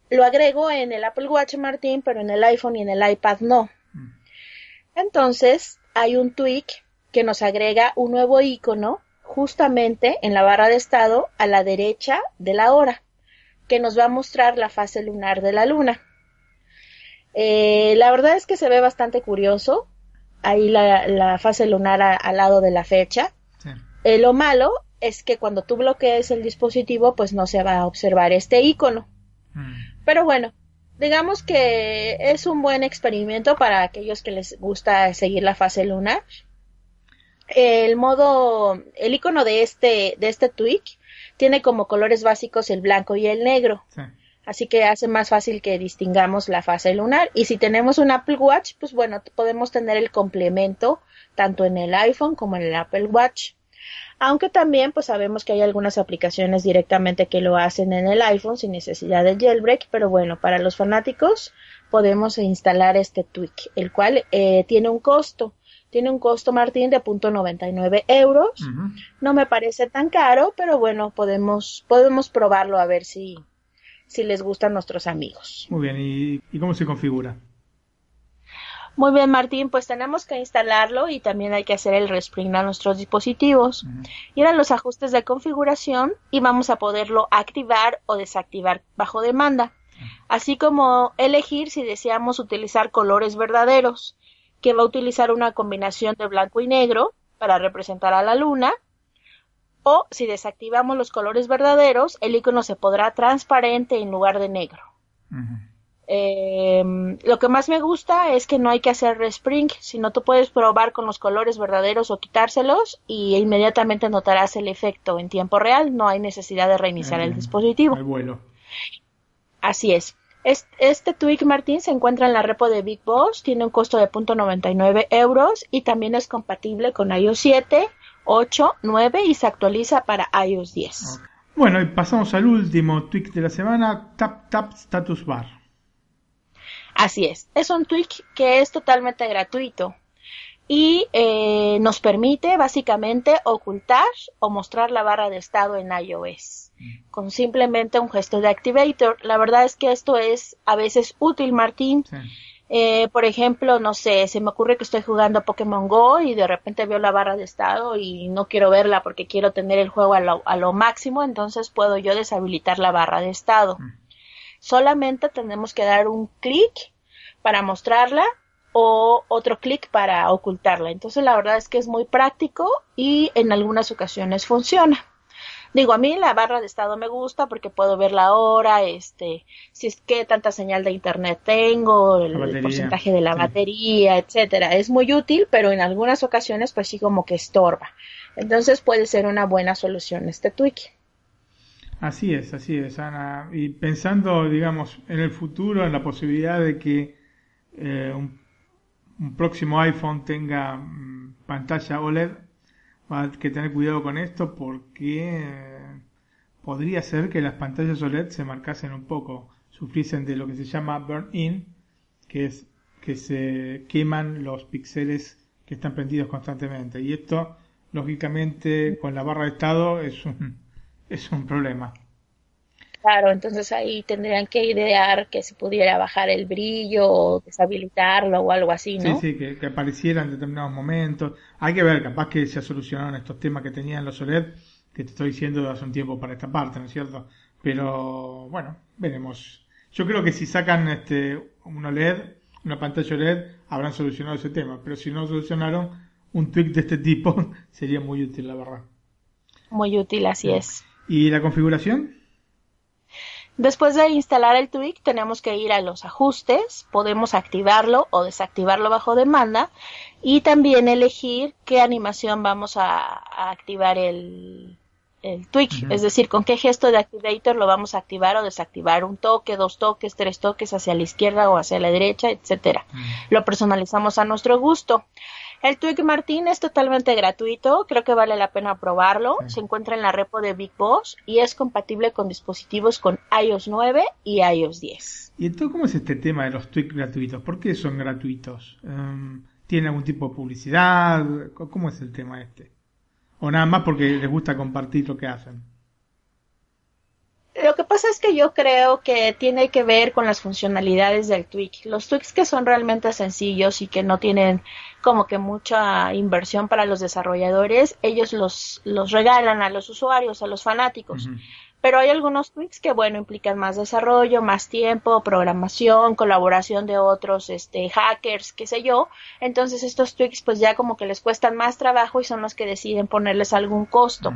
G: Lo agrego en el Apple Watch, Martín, pero en el iPhone y en el iPad no. Mm. Entonces, hay un tweak que nos agrega un nuevo icono justamente en la barra de estado a la derecha de la hora, que nos va a mostrar la fase lunar de la luna. Eh, la verdad es que se ve bastante curioso. Ahí la, fase lunar al lado de la fecha. Eh, lo malo es que cuando tú bloquees el dispositivo, pues no se va a observar este icono. Mm. Pero bueno, digamos que es un buen experimento para aquellos que les gusta seguir la fase lunar. El modo, el icono de este, de este tweak tiene como colores básicos el blanco y el negro. Así que hace más fácil que distingamos la fase lunar. Y si tenemos un Apple Watch, pues bueno, podemos tener el complemento tanto en el iPhone como en el Apple Watch. Aunque también pues sabemos que hay algunas aplicaciones directamente que lo hacen en el iPhone sin necesidad de jailbreak, pero bueno, para los fanáticos podemos instalar este tweak, el cual eh, tiene un costo. Tiene un costo, Martín, de .99 euros. No me parece tan caro, pero bueno, podemos, podemos probarlo a ver si, si les gustan nuestros amigos.
E: Muy bien, ¿y, cómo se configura?
G: Muy bien, Martín, pues tenemos que instalarlo y también hay que hacer el respring a nuestros dispositivos. Ir a los ajustes de configuración y vamos a poderlo activar o desactivar bajo demanda, así como elegir si deseamos utilizar colores verdaderos, que va a utilizar una combinación de blanco y negro para representar a la luna o si desactivamos los colores verdaderos, el icono se podrá transparente en lugar de negro. Em, lo que más me gusta es que no hay que hacer respring, sino tú puedes probar con los colores verdaderos o quitárselos y inmediatamente notarás el efecto en tiempo real. No hay necesidad de reiniciar el dispositivo.
E: bueno.
G: Así es. Este tweak Martín se encuentra en la repo de Big Boss, tiene un costo de .99 euros y también es compatible con iOS 7, 8, 9 y se actualiza para iOS 10.
E: Bueno, y pasamos al último tweak de la semana, Tap Tap Status Bar.
G: Así es, es un tweak que es totalmente gratuito y eh, nos permite básicamente ocultar o mostrar la barra de estado en iOS con simplemente un gesto de activator. La verdad es que esto es a veces útil, Martín. Eh, por ejemplo, no sé, se me ocurre que estoy jugando a Pokémon Go y de repente veo la barra de estado y no quiero verla porque quiero tener el juego a lo, a lo máximo, entonces puedo yo deshabilitar la barra de estado. Mm. Solamente tenemos que dar un clic para mostrarla o otro clic para ocultarla. Entonces la verdad es que es muy práctico y en algunas ocasiones funciona. Digo, a mí la barra de estado me gusta porque puedo ver la hora, este, si es que tanta señal de internet tengo, el, porcentaje de la batería, etcétera. Es muy útil, pero en algunas ocasiones pues sí como que estorba. Entonces puede ser una buena solución este tweak.
E: Así es, así es, Ana. Y pensando, digamos, en el futuro, en la posibilidad de que eh, un, un, próximo iPhone tenga mm, pantalla OLED, hay que tener cuidado con esto porque eh, podría ser que las pantallas OLED se marcasen un poco, sufriesen de lo que se llama burn-in, que es que se queman los píxeles que están prendidos constantemente. Y esto, lógicamente, con la barra de estado es un, es un problema.
G: Claro, entonces ahí tendrían que idear que se pudiera bajar el brillo o deshabilitarlo o algo así, ¿no?
E: Sí, sí, que, apareciera en determinados momentos. Hay que ver, capaz que se solucionaron estos temas que tenían los OLED, que te estoy diciendo hace un tiempo para esta parte, ¿no es cierto? Pero bueno, veremos. Yo creo que si sacan este un OLED, una pantalla OLED, habrán solucionado ese tema. Pero si no solucionaron, un tweak de este tipo sería muy útil, la verdad.
G: Muy útil, así es.
E: ¿Y la configuración?
G: Después de instalar el tweak tenemos que ir a los ajustes, podemos activarlo o desactivarlo bajo demanda y también elegir qué animación vamos a, activar el, el tweak, es decir, con qué gesto de activator lo vamos a activar o desactivar, un toque, dos toques, tres toques hacia la izquierda o hacia la derecha, etcétera. Lo personalizamos a nuestro gusto. El Twig Martín es totalmente gratuito, creo que vale la pena probarlo. Se encuentra en la repo de Big Boss y es compatible con dispositivos con iOS 9 y iOS 10.
E: ¿Y entonces cómo es este tema de los tweaks gratuitos? ¿Por qué son gratuitos? Um, ¿Tienen algún tipo de publicidad? ¿Cómo es el tema este? ¿O nada más porque les gusta compartir lo que hacen?
G: Lo que pasa es que yo creo que tiene que ver con las funcionalidades del tweak. Los tweaks que son realmente sencillos y que no tienen como que mucha inversión para los desarrolladores, ellos los, los regalan a los usuarios, a los fanáticos. Pero hay algunos tweaks que, bueno, implican más desarrollo, más tiempo, programación, colaboración de otros este, hackers, qué sé yo. Entonces estos tweaks pues ya como que les cuestan más trabajo y son los que deciden ponerles algún costo.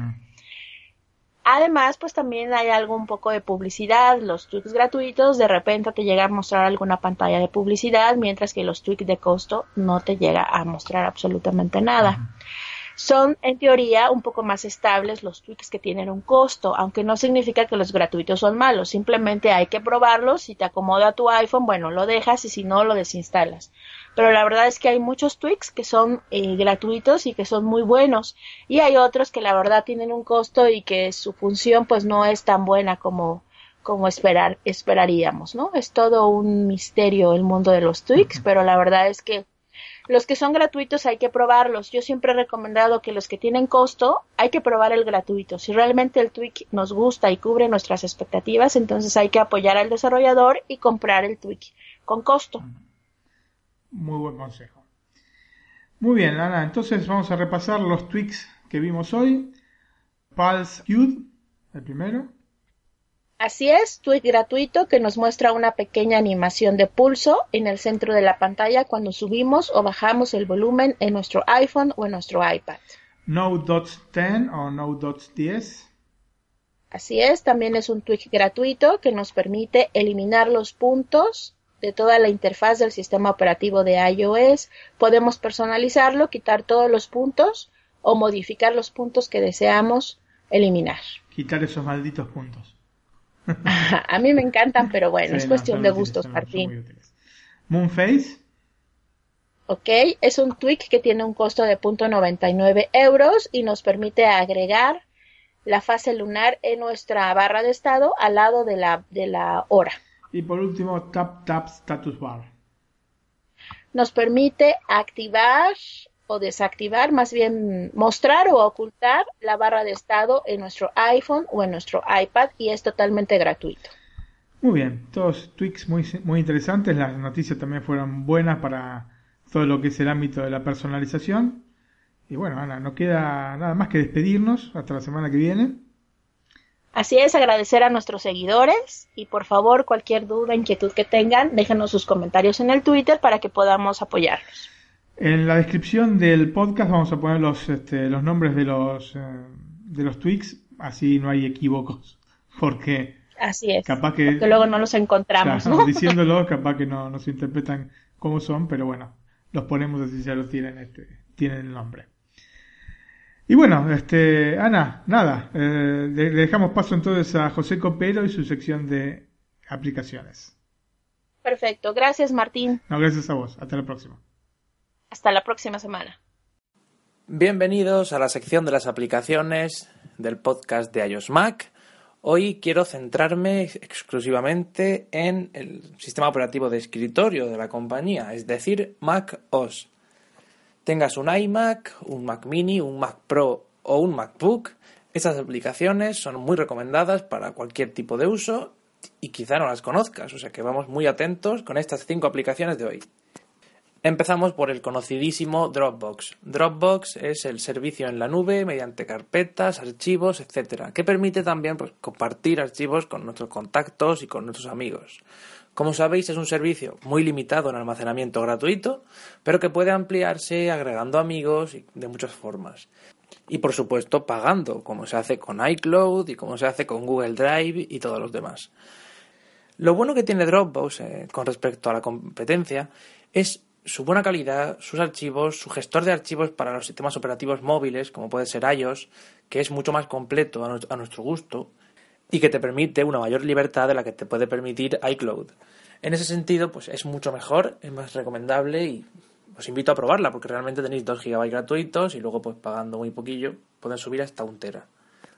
G: Además, pues también hay algo un poco de publicidad. Los tweaks gratuitos de repente te llega a mostrar alguna pantalla de publicidad, mientras que los tweaks de costo no te llega a mostrar absolutamente nada. Son, en teoría, un poco más estables los tweaks que tienen un costo, aunque no significa que los gratuitos son malos. Simplemente hay que probarlos. Si te acomoda tu iPhone, bueno, lo dejas y si no, lo desinstalas pero la verdad es que hay muchos tweaks que son eh, gratuitos y que son muy buenos y hay otros que la verdad tienen un costo y que su función pues no es tan buena como como esperar esperaríamos, ¿no? Es todo un misterio el mundo de los tweaks, pero la verdad es que los que son gratuitos hay que probarlos. Yo siempre he recomendado que los que tienen costo hay que probar el gratuito. Si realmente el tweak nos gusta y cubre nuestras expectativas, entonces hay que apoyar al desarrollador y comprar el tweak con costo.
E: Muy buen consejo. Muy bien, Ana, entonces vamos a repasar los tweaks que vimos hoy. Pulse Qt, el primero.
G: Así es, tweak gratuito que nos muestra una pequeña animación de pulso en el centro de la pantalla cuando subimos o bajamos el volumen en nuestro iPhone o en nuestro iPad.
E: No Dots 10 o No Dots 10.
G: Así es, también es un tweak gratuito que nos permite eliminar los puntos de toda la interfaz del sistema operativo de iOS. Podemos personalizarlo, quitar todos los puntos o modificar los puntos que deseamos eliminar.
E: Quitar esos malditos puntos.
G: A mí me encantan, pero bueno, es cuestión de gustos, Martín.
E: Moonface.
G: Ok, es un tweak que tiene un costo de .99 euros y nos permite agregar la fase lunar en nuestra barra de estado al lado de la, de la hora.
E: Y por último, Tap Tap Status Bar.
G: Nos permite activar o desactivar, más bien mostrar o ocultar la barra de estado en nuestro iPhone o en nuestro iPad y es totalmente gratuito.
E: Muy bien, todos tweaks muy, muy interesantes. Las noticias también fueron buenas para todo lo que es el ámbito de la personalización. Y bueno, Ana, no queda nada más que despedirnos hasta la semana que viene.
G: Así es, agradecer a nuestros seguidores y por favor cualquier duda, inquietud que tengan, déjenos sus comentarios en el Twitter para que podamos apoyarlos.
E: En la descripción del podcast vamos a poner los, este, los nombres de los, eh, de los tweaks, así no hay equívocos, porque...
G: Así es,
E: capaz que,
G: luego no los encontramos. ¿no?
E: Diciéndolos, capaz que no, no se interpretan como son, pero bueno, los ponemos así ya los tienen, este, tienen el nombre. Y bueno, este, Ana, nada, eh, le, dejamos paso entonces a José Copero y su sección de aplicaciones.
G: Perfecto, gracias Martín.
E: No, gracias a vos, hasta la próxima.
G: Hasta la próxima semana.
A: Bienvenidos a la sección de las aplicaciones del podcast de iOS Mac. Hoy quiero centrarme exclusivamente en el sistema operativo de escritorio de la compañía, es decir, Mac OS tengas un iMac, un Mac mini, un Mac Pro o un MacBook, estas aplicaciones son muy recomendadas para cualquier tipo de uso y quizá no las conozcas, o sea que vamos muy atentos con estas cinco aplicaciones de hoy. Empezamos por el conocidísimo Dropbox. Dropbox es el servicio en la nube mediante carpetas, archivos, etcétera, que permite también pues, compartir archivos con nuestros contactos y con nuestros amigos. Como sabéis, es un servicio muy limitado en almacenamiento gratuito, pero que puede ampliarse agregando amigos de muchas formas. Y por supuesto pagando, como se hace con iCloud y como se hace con Google Drive y todos los demás. Lo bueno que tiene Dropbox eh, con respecto a la competencia es su buena calidad, sus archivos, su gestor de archivos para los sistemas operativos móviles, como puede ser iOS, que es mucho más completo a nuestro gusto y que te permite una mayor libertad de la que te puede permitir iCloud. En ese sentido, pues es mucho mejor, es más recomendable y os invito a probarla porque realmente tenéis 2 GB gratuitos y luego pues pagando muy poquillo pueden subir hasta un tera.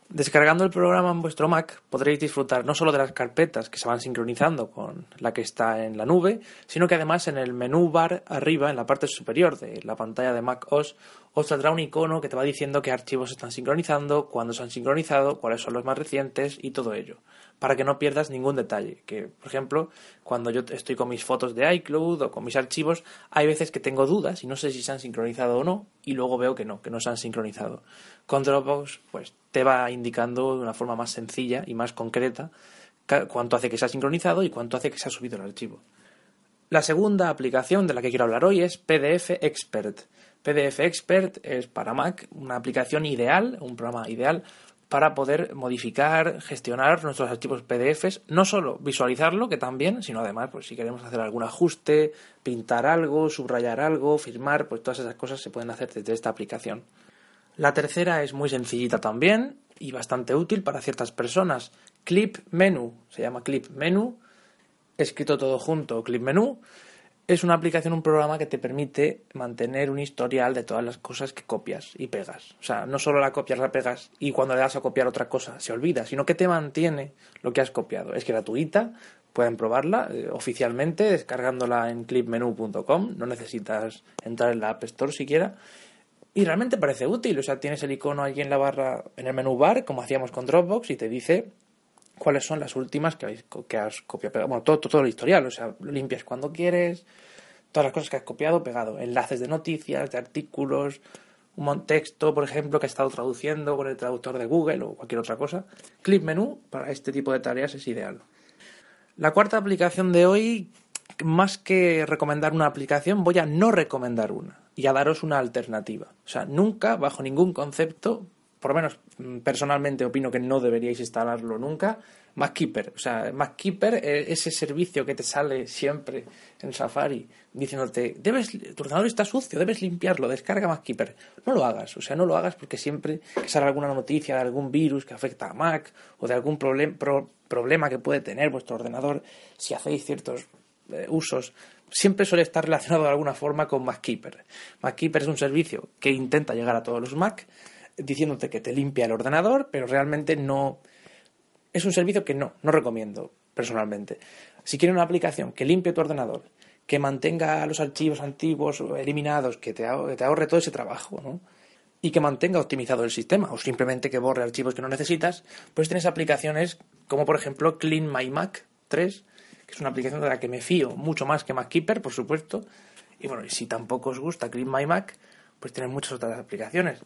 A: Descargando el programa en vuestro Mac podréis disfrutar no solo de las carpetas que se van sincronizando con la que está en la nube, sino que además en el menú bar arriba, en la parte superior de la pantalla de Mac OS, os saldrá un icono que te va diciendo qué archivos están sincronizando, cuándo se han sincronizado, cuáles son los más recientes y todo ello, para que no pierdas ningún detalle. Que, por ejemplo, cuando yo estoy con mis fotos de iCloud o con mis archivos, hay veces que tengo dudas y no sé si se han sincronizado o no, y luego veo que no, que no se han sincronizado. Con Dropbox, pues te va indicando de una forma más sencilla y más concreta cuánto hace que se ha sincronizado y cuánto hace que se ha subido el archivo. La segunda aplicación de la que quiero hablar hoy es PDF Expert. PDF Expert es para Mac una aplicación ideal, un programa ideal para poder modificar, gestionar nuestros archivos PDFs, no solo visualizarlo, que también, sino además, pues si queremos hacer algún ajuste, pintar algo, subrayar algo, firmar, pues todas esas cosas se pueden hacer desde esta aplicación. La tercera es muy sencillita también y bastante útil para ciertas personas. Clip Menu, se llama Clip Menu, escrito todo junto, Clip Menu. Es una aplicación, un programa que te permite mantener un historial de todas las cosas que copias y pegas. O sea, no solo la copias, la pegas y cuando le das a copiar otra cosa se olvida, sino que te mantiene lo que has copiado. Es gratuita, pueden probarla eh, oficialmente descargándola en clipmenu.com, no necesitas entrar en la App Store siquiera y realmente parece útil, o sea, tienes el icono allí en la barra, en el menú bar, como hacíamos con Dropbox, y te dice cuáles son las últimas que, que has copiado, bueno, todo, todo, el historial, o sea, limpias cuando quieres, todas las cosas que has copiado, pegado, enlaces de noticias, de artículos, un texto, por ejemplo, que has estado traduciendo con el traductor de Google o cualquier otra cosa. Clip menú para este tipo de tareas es ideal. La cuarta aplicación de hoy, más que recomendar una aplicación, voy a no recomendar una y a daros una alternativa. O sea, nunca, bajo ningún concepto, por lo menos mm, personalmente opino que no deberíais instalarlo nunca, MacKeeper. O sea, MacKeeper es ese servicio que te sale siempre en Safari diciéndote, debes, tu ordenador está sucio, debes limpiarlo, descarga MacKeeper. No lo hagas, o sea, no lo hagas porque siempre que sale alguna noticia de algún virus que afecta a Mac o de algún problema que puede tener vuestro ordenador si hacéis ciertos eh, usos siempre suele estar relacionado de alguna forma con MacKeeper. MacKeeper es un servicio que intenta llegar a todos los Mac diciéndote que te limpia el ordenador, pero realmente no. Es un servicio que no, no recomiendo personalmente. Si quieres una aplicación que limpie tu ordenador, que mantenga los archivos antiguos eliminados, que te, ahorre todo ese trabajo, ¿no? y que mantenga optimizado el sistema, o simplemente que borre archivos que no necesitas, pues tienes aplicaciones como por ejemplo Clean My Mac 3, que es una aplicación de la que me fío mucho más que MacKeeper, por supuesto. Y bueno, si tampoco os gusta Clean My Mac, pues tenéis muchas otras aplicaciones.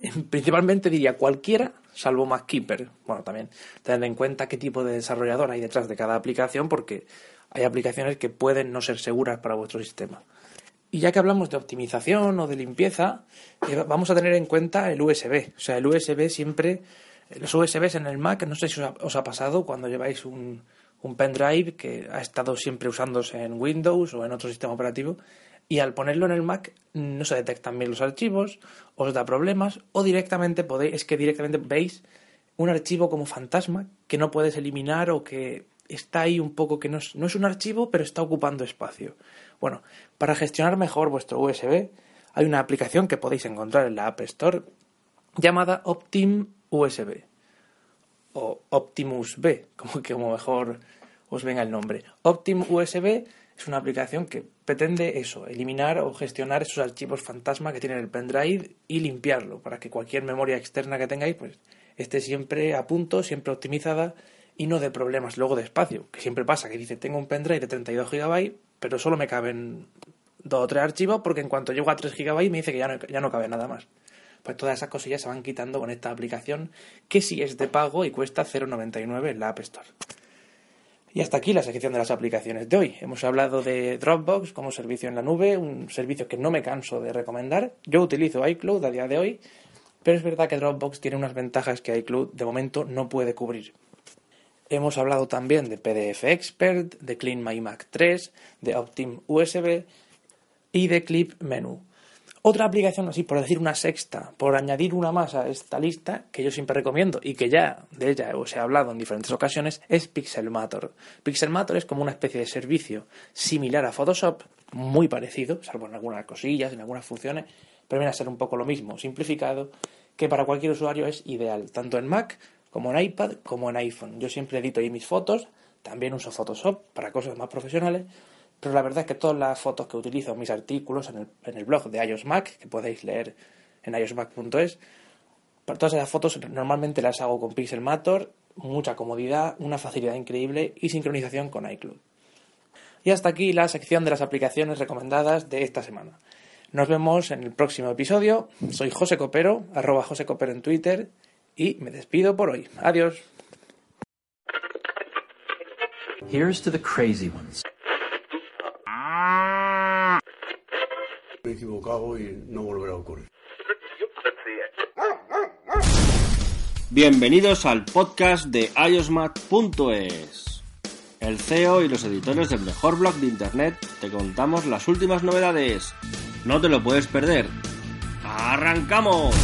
A: Principalmente diría cualquiera, salvo MacKeeper. Bueno, también tened en cuenta qué tipo de desarrollador hay detrás de cada aplicación, porque hay aplicaciones que pueden no ser seguras para vuestro sistema. Y ya que hablamos de optimización o de limpieza, eh, vamos a tener en cuenta el USB. O sea, el USB siempre, los USBs en el Mac, no sé si os ha pasado cuando lleváis un, un pendrive que ha estado siempre usándose en Windows o en otro sistema operativo y al ponerlo en el Mac no se detectan bien los archivos, os da problemas o directamente podéis, es que directamente veis un archivo como fantasma que no puedes eliminar o que está ahí un poco que no es, no es un archivo pero está ocupando espacio. Bueno, para gestionar mejor vuestro USB hay una aplicación que podéis encontrar en la App Store llamada Optim USB o Optimus B, como que como mejor os venga el nombre. Optim USB es una aplicación que pretende eso, eliminar o gestionar esos archivos fantasma que tiene el pendrive y limpiarlo para que cualquier memoria externa que tengáis pues esté siempre a punto, siempre optimizada y no de problemas luego de espacio, que siempre pasa que dice tengo un pendrive de 32 GB, pero solo me caben dos o tres archivos porque en cuanto llego a 3 GB me dice que ya no, ya no cabe nada más pues todas esas cosillas se van quitando con esta aplicación que sí es de pago y cuesta 0,99 en la App Store. Y hasta aquí la sección de las aplicaciones de hoy. Hemos hablado de Dropbox como servicio en la nube, un servicio que no me canso de recomendar. Yo utilizo iCloud a día de hoy, pero es verdad que Dropbox tiene unas ventajas que iCloud de momento no puede cubrir. Hemos hablado también de PDF Expert, de Clean My Mac 3, de Optim USB y de Clip Menu. Otra aplicación, así por decir una sexta, por añadir una más a esta lista, que yo siempre recomiendo y que ya de ella os he hablado en diferentes ocasiones, es Pixelmator. Pixelmator es como una especie de servicio similar a Photoshop, muy parecido, salvo en algunas cosillas, en algunas funciones, pero viene a ser un poco lo mismo, simplificado, que para cualquier usuario es ideal, tanto en Mac como en iPad como en iPhone. Yo siempre edito ahí mis fotos, también uso Photoshop para cosas más profesionales, pero la verdad es que todas las fotos que utilizo en mis artículos en el, en el blog de iOS Mac, que podéis leer en iosmac.es, todas esas fotos normalmente las hago con Pixelmator, mucha comodidad, una facilidad increíble y sincronización con iCloud. Y hasta aquí la sección de las aplicaciones recomendadas de esta semana. Nos vemos en el próximo episodio. Soy José Copero, arroba José Copero en Twitter y me despido por hoy. Adiós.
B: Here's to the crazy ones. Equivocado y no volverá a ocurrir.
C: Bienvenidos al podcast de iosmat.es. El CEO y los editores del mejor blog de internet te contamos las últimas novedades. No te lo puedes perder. ¡Arrancamos!